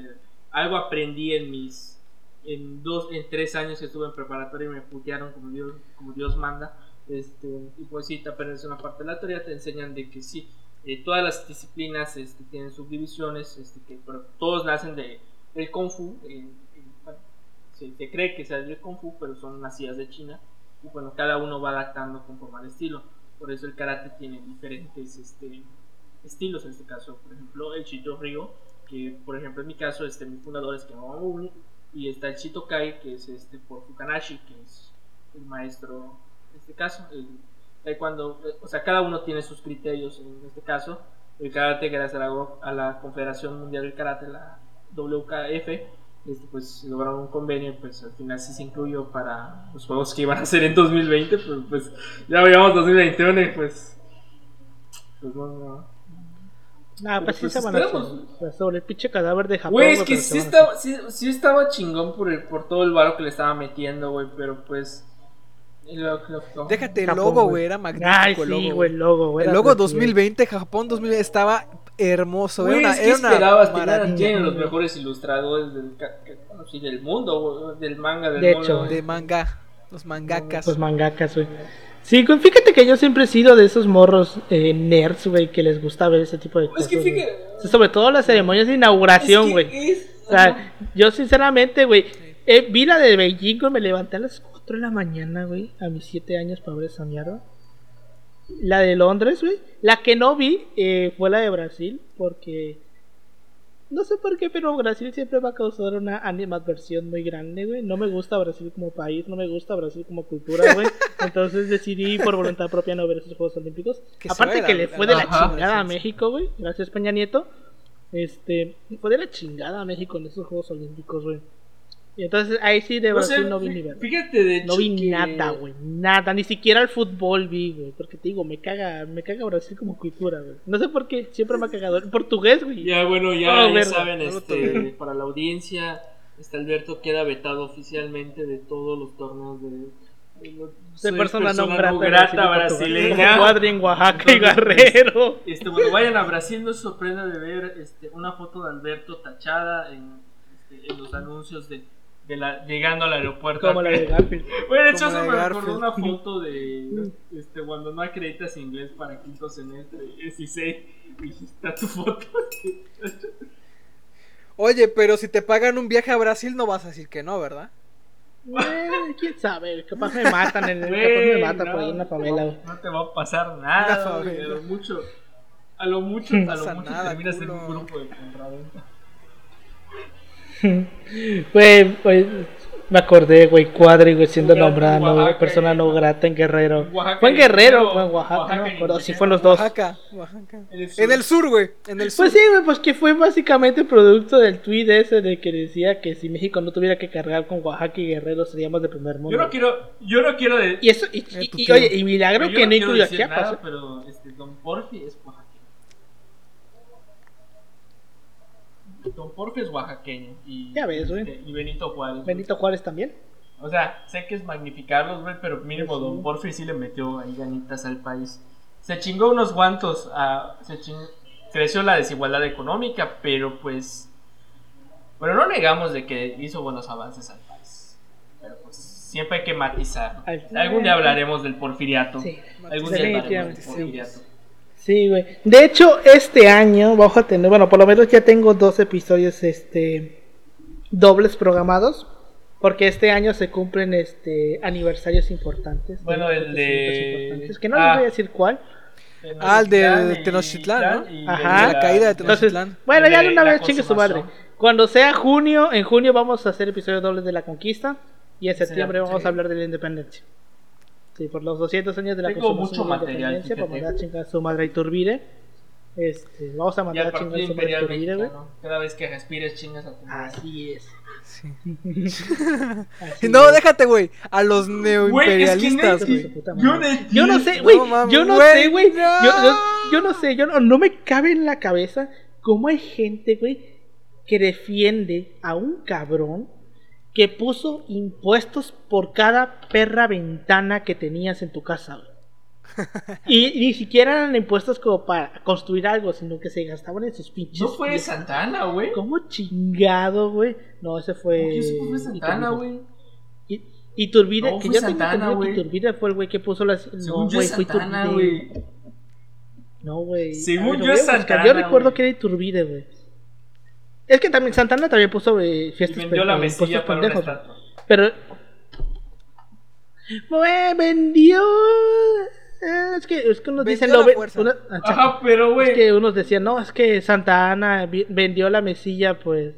Algo aprendí en mis, en dos, en tres años que estuve en preparatoria y me putearon como Dios, como Dios manda. Este, y pues sí, te aprendes una parte de la teoría, te enseñan de que sí, eh, todas las disciplinas este, tienen subdivisiones, este, que pero todos nacen de, del Kung Fu. se, cree que sea del Kung Fu, pero son nacidas de China. Y bueno, cada uno va adaptando conforme al estilo. Por eso el karate tiene diferentes este, estilos. En este caso, por ejemplo, el Shito Ryo, que por ejemplo en mi caso, este, mi fundador es Kenwa Uni, y está el Shitokai, que es este por Fukanashi, que es el maestro en este caso. El, taekwondo, o sea, cada uno tiene sus criterios en este caso. El karate, gracias a la, a la Confederación Mundial del Karate, la WKF, este, pues lograron un convenio, pues al final sí se incluyó para los juegos que iban a hacer en 2020, pero pues ya veíamos 2021 y pues, pues no, no. Ah, pues sí Pues se van a hacer. Sobre el pinche cadáver de Japón. Güey, es que sí estaba, sí, sí estaba chingón por, el, por todo el varo que le estaba metiendo, güey, pero pues... Déjate el logo, güey. era magnífico Ay, el logo. sí, güey, güey. el logo, güey. El era logo precioso. 2020, Japón 2020 estaba hermoso. Güey, era una, es que era una esperabas, tenían, tienen los mejores ilustradores del, ca- que- bueno, sí, del mundo, güey, del manga, del De mono, hecho, de manga, los mangakas. Los mangakas, güey. Sí, güey, fíjate que yo siempre he sido de esos morros eh, nerds, güey, que les gusta ver ese tipo de cosas. Es que güey. fíjate... O sea, sobre todo las ceremonias de inauguración, es que güey. es- O sea, yo sinceramente, güey, eh, vi la de Beijing, güey, me levanté a las 4 de la mañana, güey, a mis 7 años para ver esa mierda. La de Londres, güey. La que no vi eh, fue la de Brasil, porque... No sé por qué, pero Brasil siempre va a causar una animadversión muy grande, güey. No me gusta Brasil como país, no me gusta Brasil como cultura, güey. <laughs> Entonces decidí por voluntad propia no ver esos Juegos Olímpicos. Que Aparte que le fue de la Ajá. chingada a México, güey. Gracias Peña Nieto. Este, fue de la chingada a México en esos Juegos Olímpicos, güey. Y entonces ahí sí de Brasil no vi ni ver. Fíjate, de No vi que- nada, güey. Nada. Ni siquiera el fútbol vi, güey. Porque te digo, me caga, me caga Brasil como cultura, güey. No sé por qué. Siempre me ha cagado. El portugués, güey. Ya, bueno, ya, saben, No lo este, <laughs> para la audiencia, este Alberto queda vetado oficialmente de todos los torneos de... de persona no grata, brasileña. Cuadri en Oaxaca y Guerrero. Este, bueno, vayan a Brasil, no se sorprenda de ver este, una foto de Alberto tachada en, este, en los anuncios de, de la, llegando al aeropuerto. Como la de Garfield. <laughs> Bueno, de hecho, eso me recordó una <laughs> foto de este, cuando no acreditas inglés para quinto semestre. Es Issei, y está tu foto. <laughs> Oye, pero si te pagan un viaje a Brasil no vas a decir que no, ¿verdad? Eh, quién sabe. Capaz me matan. En, capaz Güey, me matan no, por ahí en la favela, güey. No te va a pasar nada. A lo mucho. A lo mucho, No a lo mucho nada, terminas en culo. un grupo de compraventa. <laughs> Güey, pues, me acordé, güey, Cuadri, güey, siendo Oaxaca, nombrada no- Oaxaca, persona no grata en Guerrero. Oaxaca fue en Guerrero, fue en Oaxaca, Oaxaca no me acuerdo fue en los dos. Oaxaca, Oaxaca. En el sur. Güey. En el sur. Pues sí, güey, pues que fue básicamente producto del tweet ese de que decía que si México no tuviera que cargar con Oaxaca y Guerrero seríamos de primer mundo. Yo no quiero, yo no quiero de, Y eso, y, Eh, y- tu y, oye, y milagro yo que no incluyó a Chiapas. nada, ¿eh? pero este Don Porfi es Don Porfi es oaxaqueño y, Ya ves, güey. este, y Benito Juárez. güey. Benito Juárez también. O sea, sé que es magnificarlos, güey, pero mínimo Sí. Don Porfi sí le metió ahí ganitas al país. Se chingó unos guantos, a, se ching- creció la desigualdad económica, pero pues... Bueno, no negamos de que hizo buenos avances al país. Pero pues siempre hay que matizar. Al- Algún día hablaremos del porfiriato. Sí. Algún día hablaremos del porfiriato. Sí, güey. De hecho, este año vamos a tener, bueno, por lo menos ya tengo dos episodios, este, dobles programados, porque este año se cumplen, este, aniversarios importantes. Bueno, el de- Que no Ah. les voy a decir cuál. Ah, el de Tenochtitlán ¿no? Ajá. de La caída de Entonces, Tenochtitlán. bueno, ya De una vez chingue su madre. Cuando sea junio, en junio vamos a hacer episodios dobles de la conquista y en Sí, septiembre vamos sí. a hablar de la independencia. Sí, por los 200 años de la Tengo mucho de la material, independencia, fíjate. vamos a mandar a chingar a su madre Iturbide. Este, vamos a Y mandar a chingar a su madre Iturbide, güey. mexicano. Cada vez que respires, chingas a tu madre. Así es. Sí. <laughs> Así No, es. déjate, güey. A los Güey, es neoimperialistas, que güey. Yo, no sé, güey. yo no güey, sé, güey. no. Yo, yo, yo no sé, yo no, no me cabe en la cabeza cómo hay gente, güey, que defiende a un cabrón que puso impuestos por cada perra ventana que tenías en tu casa, güey. <laughs> Y ni siquiera eran impuestos como para construir algo, sino que se gastaban en sus pinches. No fue pies. Santana, güey. ¿Cómo chingado, güey? No, ese fue. ¿Por qué eso fue Santana, güey? Y, Iturbide, No, que yo tengo Santana, entendido que güey. Iturbide fue el güey que puso las. Según no, yo güey, fue Santana, Iturbide. güey. No, güey. Según ver, yo es. Santana, Yo recuerdo que era Iturbide, güey. Es que también Santana también puso eh, Y fiestas vendió la mesilla para una pendejos, estatua. Pero. Güey, vendió. eh, es que, es que unos Vendió dicen. la lo una- ah, Ajá, pero, güey. Es que unos decían, no, es que Santa Ana vendió la mesilla, pues,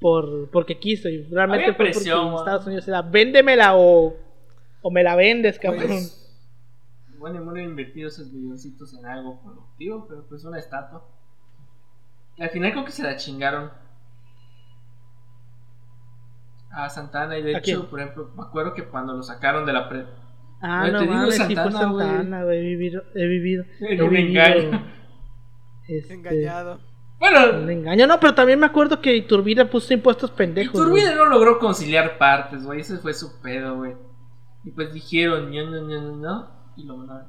por porque quiso. Y realmente Había fue presión, porque. Estados Unidos era, véndemela o, o me la vendes, cabrón. Pues, bueno, hemos invertido esos milloncitos en algo productivo, pero pues una estatua. Y al final creo que se la chingaron a Santana. Y de ¿A hecho, quién? por ejemplo, me acuerdo que cuando lo sacaron de la pre. ah, no te digo, mames, sí Santana, fue güey. He vivido, he vivido, En <laughs> he un vivido, engaño. este, Engañado. Un Bueno, engaño, no, pero también me acuerdo que Iturbide puso impuestos pendejos. Iturbide no logró conciliar partes, güey. Ese fue su pedo, güey. Y pues dijeron, no, no, no, no, no. Y lo mandaron.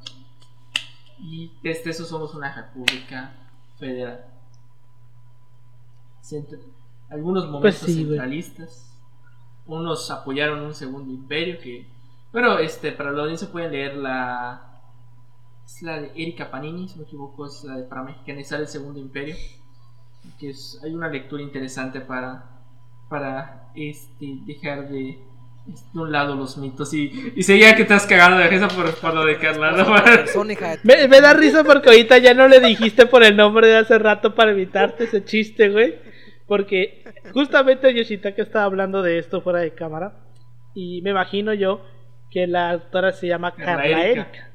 Y desde eso somos una república federal. Algunos momentos Pues sí, güey. centralistas. Unos apoyaron un segundo imperio que. Bueno, este, para la audiencia pueden leer la. Es la de Erika Panini, si no me equivoco, es la de para mexicanizar el segundo imperio. Que es, hay una lectura interesante para. Para este dejar de. De un lado los mitos y, y seguía que estás cagando de risa por, por lo de Carla. ¿no? Persona, hija de- Me, me da risa porque ahorita ya no le dijiste por el nombre de hace rato para evitarte ese chiste, güey. Porque justamente Yoshitaka estaba hablando de esto fuera de cámara. Y me imagino yo que la autora se llama Carla Carla Erika. Erika.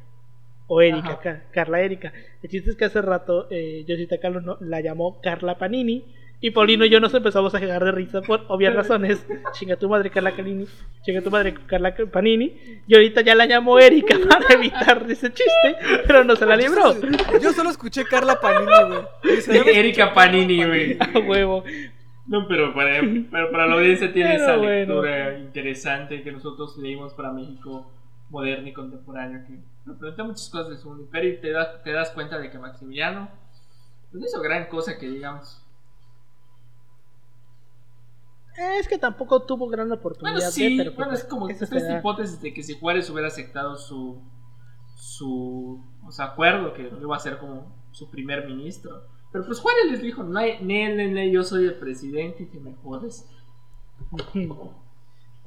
O Erika, Carla Erika. El chiste es que hace rato eh, Yoshitaka lo- la llamó Carla Panini. Y Paulino y yo nos empezamos a cagar de risa por obvias razones. Chinga tu madre Carla Panini. Chinga tu madre Carla Panini. Y ahorita ya la llamó Erika <laughs> para evitar ese chiste. Pero no se la libró. Yo solo escuché Carla Panini, güey. Dice, "Ya me Erika Panini, güey. A huevo. No, pero para, pero para la audiencia tiene Pero esa bueno. lectura interesante que nosotros leímos para México moderno y contemporáneo que nos plantea muchas cosas de su imperio y te das, te das cuenta de que Maximiliano pues, no hizo gran cosa que digamos. Es que tampoco tuvo gran oportunidad Bueno, de, sí, pero pues, bueno, es como esta hipótesis de que si Juárez hubiera aceptado su su o sea, acuerdo que iba a ser como su primer ministro. Pero pues Juárez les dijo, no, hay- ne, ne, ne, yo soy el presidente y que me jodes. <laughs>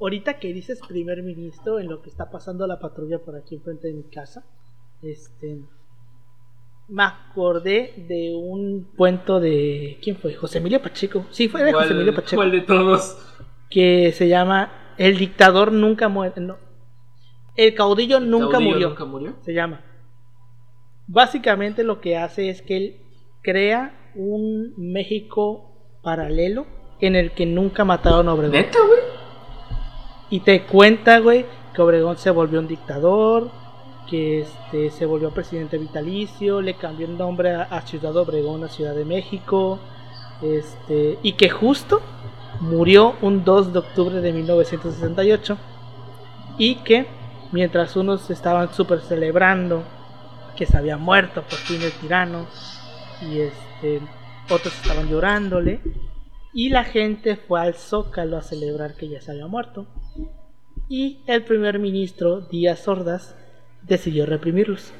Ahorita que dices primer ministro, en lo que está pasando la patrulla por aquí enfrente de mi casa, este me acordé de un cuento de ¿quién fue? José Emilio Pacheco. Sí, fue de ¿Cuál- José Emilio Pacheco. cuál de todos? Que se llama El dictador nunca muere. No. El caudillo nunca Caudillo murió. Nunca murió. se llama. Básicamente lo que hace es que él crea un México paralelo en el que nunca mataron a Obregón. Neta, güey. Y te cuenta, güey, que Obregón se volvió un dictador, que este se volvió presidente vitalicio, le cambió el nombre a, Ciudad Obregón a Ciudad de México, este, y que justo murió un 2 de octubre de 1968 y que mientras unos estaban súper celebrando que se había muerto por fin el tirano y este otros estaban llorándole y la gente fue al zócalo a celebrar que ya se había muerto Y el primer ministro, Díaz Ordaz, decidió reprimirlos.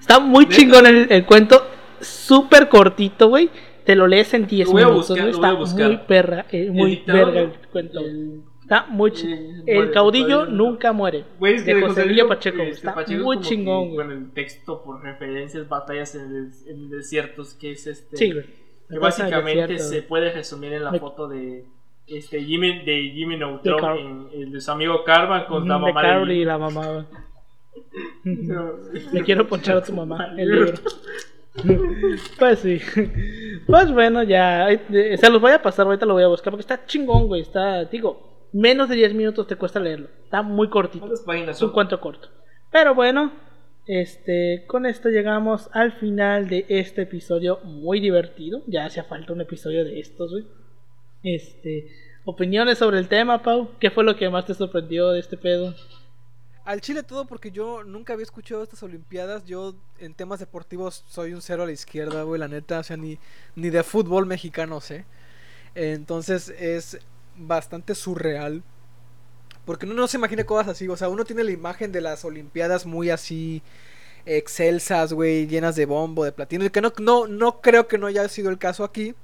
Está muy ¿Neta? chingón el, el cuento, súper cortito, güey. Te lo lees en 10 Lo voy a minutos, buscar, Está muy perra, eh, muy verga el cuento. el- Está muy Eh, El caudillo bueno, nunca muere. Güey, es que de de José Emilio Pacheco. este, Está Pacheco muy que, chingón, güey. Bueno, el texto por referencias, batallas en, en desiertos, que es este. Sí. Que básicamente desierto, se puede resumir en la Me- foto de este Jimmy, de Jimmy De Neutron, en, el de su amigo Karma con la mamá de de y la mamá. No. Le quiero ponchar a tu mamá <laughs> el libro. Pues sí. Pues bueno, ya. Se los voy a pasar, ahorita lo voy a buscar porque está chingón, güey. Está, digo, menos de 10 minutos te cuesta leerlo. Está muy cortito. ¿Cuántas páginas Es un son? cuento corto. Pero bueno, este, con esto llegamos al final de este episodio muy divertido. Ya hacía falta un episodio de estos, güey. Este, opiniones sobre el tema, Pau. ¿Qué fue lo que más te sorprendió de este pedo? Al Chile todo porque yo nunca había escuchado estas Olimpiadas. Yo en temas deportivos soy un cero a la izquierda, güey, la neta. O sea, ni, ni de fútbol mexicano sé. Entonces es bastante surreal. Porque uno no se imagina cosas así. O sea, uno tiene la imagen de las Olimpiadas muy así excelsas, güey, llenas de bombo, de platino. Y que no, no, no creo que no haya sido el caso aquí.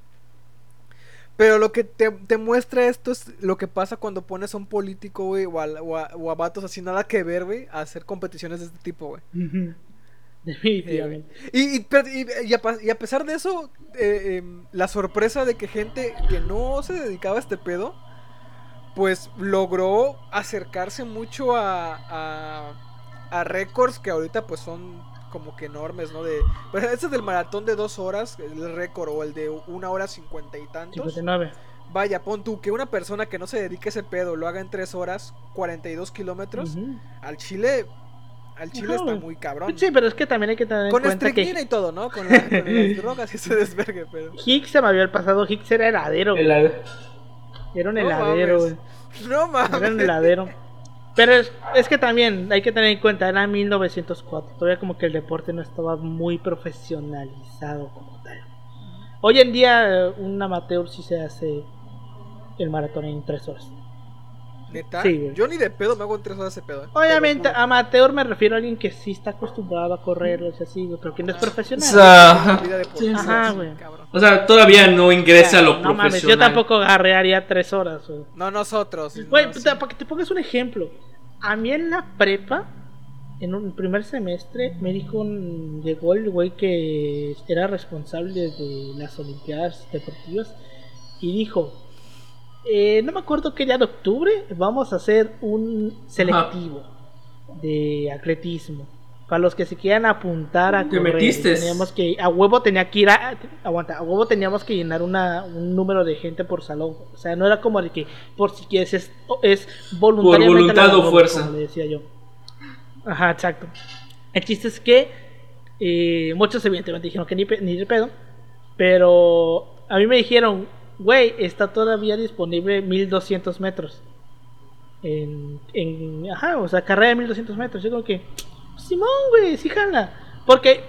Pero lo que te, te muestra esto es lo que pasa cuando pones a un político, güey, o a, o, a, o a vatos así nada que ver, güey, a hacer competiciones de este tipo, güey. <laughs> Definitivamente. Y, y, pero- y- y a, pa- y a pesar de eso, eh, em, la sorpresa de que gente que no se dedicaba a este pedo, pues logró acercarse mucho a, a, a récords que ahorita pues son como que enormes, ¿no? De, pero ese del maratón de dos horas, el récord, o el de una hora cincuenta y tantos. 59. Vaya, pon tú que una persona que no se dedique a ese pedo lo haga en tres horas, 42 kilómetros, Ujú. al Chile, al Chile está muy cabrón. Sí, pero es que también hay que tener en Con cuenta estricnina que y todo, ¿no? Con, la- con las <laughs> drogas y ese desvergue, pero. Hicks se me había pasado. Hicks era heladero. Era un No heladero, güey. mames. No mames. Era un heladero. <laughs> Pero es, que también hay que tener en cuenta, era 1904. Todavía como que el deporte no estaba muy profesionalizado como tal. Hoy en día eh, un amateur sí se hace el maratón en 3 horas. Neta. Sí, güey. Yo ni de pedo me hago en tres horas ese pedo. ¿eh? Obviamente, juro. amateur me refiero a alguien que sí está acostumbrado a correr, o sea, sí, güey, pero que no es O profesional. sea, Ajá, güey. o sea, todavía no ingresa a lo no mames, profesional. yo tampoco agarrearía 3 horas, güey. No nosotros. Güey, no, sí. para que te pongas un ejemplo. A mí en la prepa, en un primer semestre, me dijo un, llegó el güey que era responsable de las Olimpiadas Deportivas y dijo, eh, no me acuerdo qué día de octubre, vamos a hacer un selectivo de atletismo. Para los que se quieran apuntar a ¿Te correr, metiste? teníamos que a huevo tenía que ir a aguanta, a huevo teníamos que llenar una, un número de gente por salón. O sea, no era como de que por si quieres es, es voluntariamente voluntad la o fuerza. como le decía yo. Ajá, exacto. El chiste es que eh, muchos evidentemente dijeron que ni, ni de pedo, pero a mí me dijeron, güey, está todavía disponible 1200 metros. En, en, ajá, o sea, carrera de 1200 metros. Yo creo que, Simón, güey, sí jala. Porque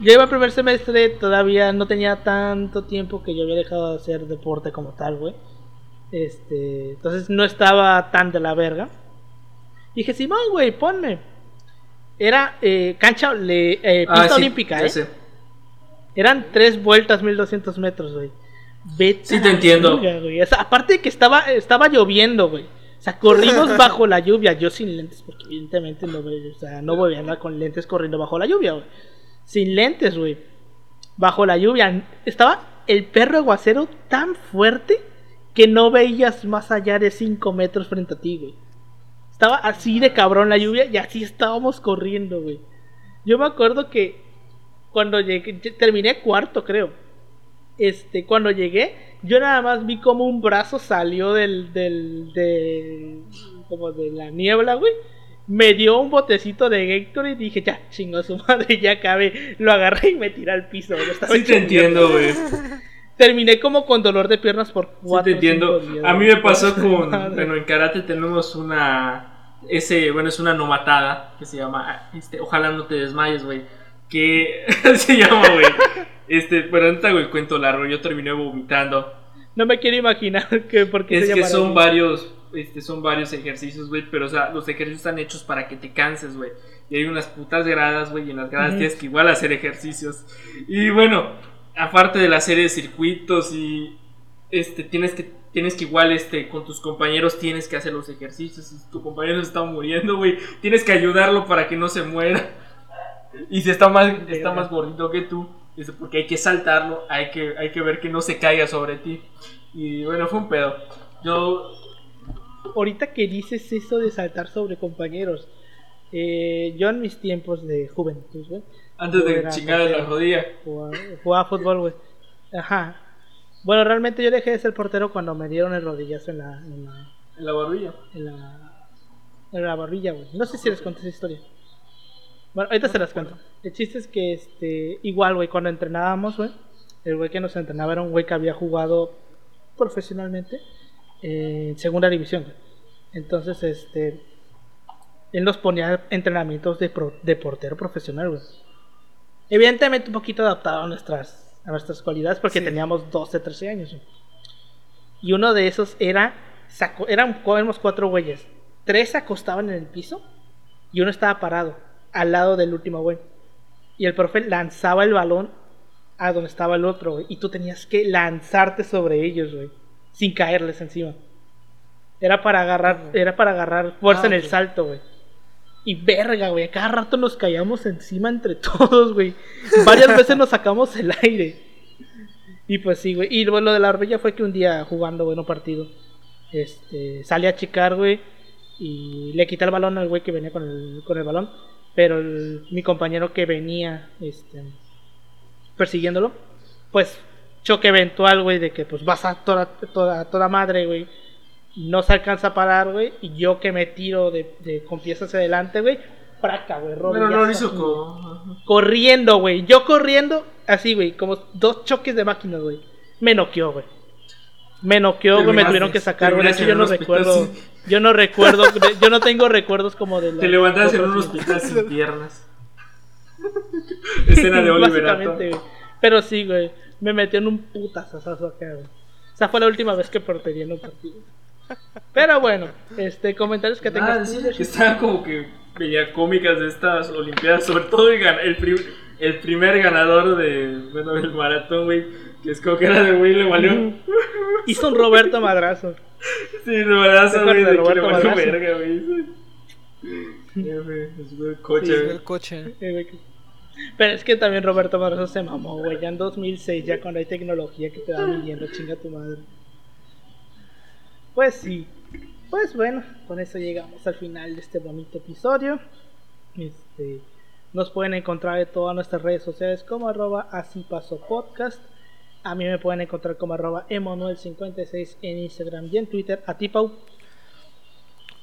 yo iba al primer semestre, todavía no tenía tanto tiempo que yo había dejado de hacer deporte como tal, güey. Este, entonces no estaba tan de la verga. Dije, Simón, güey, ponme. Era eh, cancha, le, eh, pista Ah, sí, olímpica, ¿eh? sé. Eran tres vueltas 1200 metros, güey. Vete Sí te entiendo. verga, güey. O sea, aparte de que estaba, estaba lloviendo, güey. O sea, corrimos <laughs> bajo la lluvia. Yo sin lentes, porque evidentemente no, voy- o sea, no voy a andar con lentes corriendo bajo la lluvia, güey. Sin lentes, güey. Bajo la lluvia. Estaba el perro aguacero tan fuerte que no veías más allá de 5 metros frente a ti, güey. Estaba así de cabrón la lluvia y así estábamos corriendo, güey. Yo me acuerdo que cuando llegué, terminé cuarto, creo. Este, cuando llegué, yo nada más vi como un brazo salió del, del, de, como de la niebla, güey. Me dio un botecito de Gatorade y dije, ya, chingo a su <laughs> madre, ya cabe. Lo agarré y me tiré al piso. Estaba Sí te entiendo, güey. Terminé como con dolor de piernas por Sí cuatro te entiendo. días, A mí me pasó con. <laughs> Bueno, en karate tenemos una. Ese, bueno, es una nomatada que se llama. Este, ojalá no te desmayes, güey. Que <laughs> se llama, güey. Este, pero ahorita, güey, cuento largo. Yo terminé vomitando. No me quiero imaginar <laughs> que porque Es se que son varios. este, son varios ejercicios, güey, pero o sea, los ejercicios están hechos para que te canses, güey. Y hay unas putas gradas, güey, y en las gradas Ujú. tienes que igual hacer ejercicios. Y bueno, aparte de la serie de circuitos y este tienes que tienes que igual este con tus compañeros tienes que hacer los ejercicios. Si tu compañero se está muriendo, güey, tienes que ayudarlo para que no se muera. <laughs> Y si está más está más gordito que tú, es porque hay que saltarlo, hay que hay que ver que no se caiga sobre ti. Y bueno, fue un pedo. Yo Ahorita que dices eso de saltar sobre compañeros, eh, yo en mis tiempos de juventud, güey, antes de chingar a la rodilla, jugaba, jugaba fútbol, güey. Ajá. Bueno, realmente yo dejé de ser portero cuando me dieron el rodillazo en la, en la, en la barbilla. en la, en la barbilla, güey. No sé si les conté esa historia. Bueno, ahorita No se las cuento. El chiste es que, este, igual, güey, cuando entrenábamos, güey, el güey que nos entrenaba era un güey que había jugado profesionalmente en segunda división, güey. Entonces, este, él nos ponía entrenamientos de, pro- de portero profesional, güey. Evidentemente un poquito adaptado a nuestras, a nuestras cualidades porque Sí. teníamos 12, 13 años, güey. Y uno de esos era, eran éramos cuatro güeyes. Tres se acostaban en el piso y uno estaba parado al lado del último güey. Y el profe lanzaba el balón a donde estaba el otro, güey. Y tú tenías que lanzarte sobre ellos, güey. Sin caerles encima. Era para agarrar, era para agarrar fuerza Ah, en el salto, güey. Y verga, güey. a Cada rato nos caíamos encima entre <laughs> todos, güey. Varias veces nos sacamos el aire. Y pues sí, güey. Y luego lo de la barbilla fue que un día jugando, bueno, partido. Este, salí a chicar, güey. Y le quité el balón al güey que venía con el, con el balón. Pero el- mi compañero que venía, este, persiguiéndolo, pues choque eventual, güey, de que pues vas a toda, toda, toda madre, güey. No se alcanza a parar, güey. Y yo que me tiro de, de con pies hacia adelante, güey. Praca, güey. Pero no lo hizo con. Corriendo, güey. Yo corriendo, así, güey. Como dos choques de máquinas, güey. Me noqueó, güey. Me noqueó, güey. Me tuvieron que sacar, güey. Terminaste yo no recuerdo. Yo no recuerdo. Yo no tengo recuerdos como de. la- Te levantas en un hospital sin <laughs> piernas. Escena de Oliver. Pero sí, güey. Me metió en un putazazazo acá, güey. O sea, fue la última vez que portería en un partido. Pero bueno, este, comentarios que Ah, tengas. decirle Yoshi. que estaban como que veía cómicas de estas olimpiadas, sobre todo el, el, pri- el primer ganador de, bueno, del maratón, güey, que es como que era de güey, le valió, Hizo un Roberto Madrazo. sí, ¿Te güey, de Roberto valió Madrazo? verga, güey. El coche, Sí, güey. El coche. Pero es que también Roberto Madrazo se mamó, güey. Ya en 2006, ya cuando hay tecnología que te va midiendo, chinga tu madre. Pues sí. Pues bueno, con eso llegamos al final de este bonito episodio. Este, nos pueden encontrar en todas nuestras redes sociales como arroba así pasó podcast. A mí me pueden encontrar como arroba emanuel56 en Instagram y en Twitter. A ti, Pau.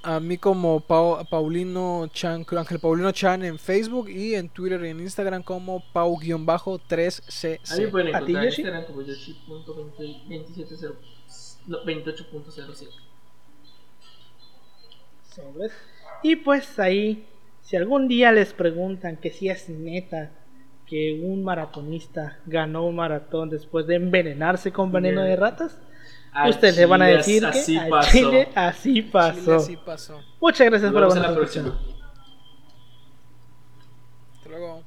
A mí como Pau- Paulino Chan, creo, Ángel Paulino Chan en Facebook y en Twitter y en Instagram como A mí Pau-3cc. me pueden ¿A ti, encontrar en Yoshi? Instagram como yoshi.270 no, 28.07. Sobres. Y pues ahí, si algún día les preguntan que si es neta que un maratonista ganó un maratón después de envenenarse con veneno de eh, ratas, ustedes le van a decir que Chile así pasó. Muchas gracias por la, la próxima. Hasta luego.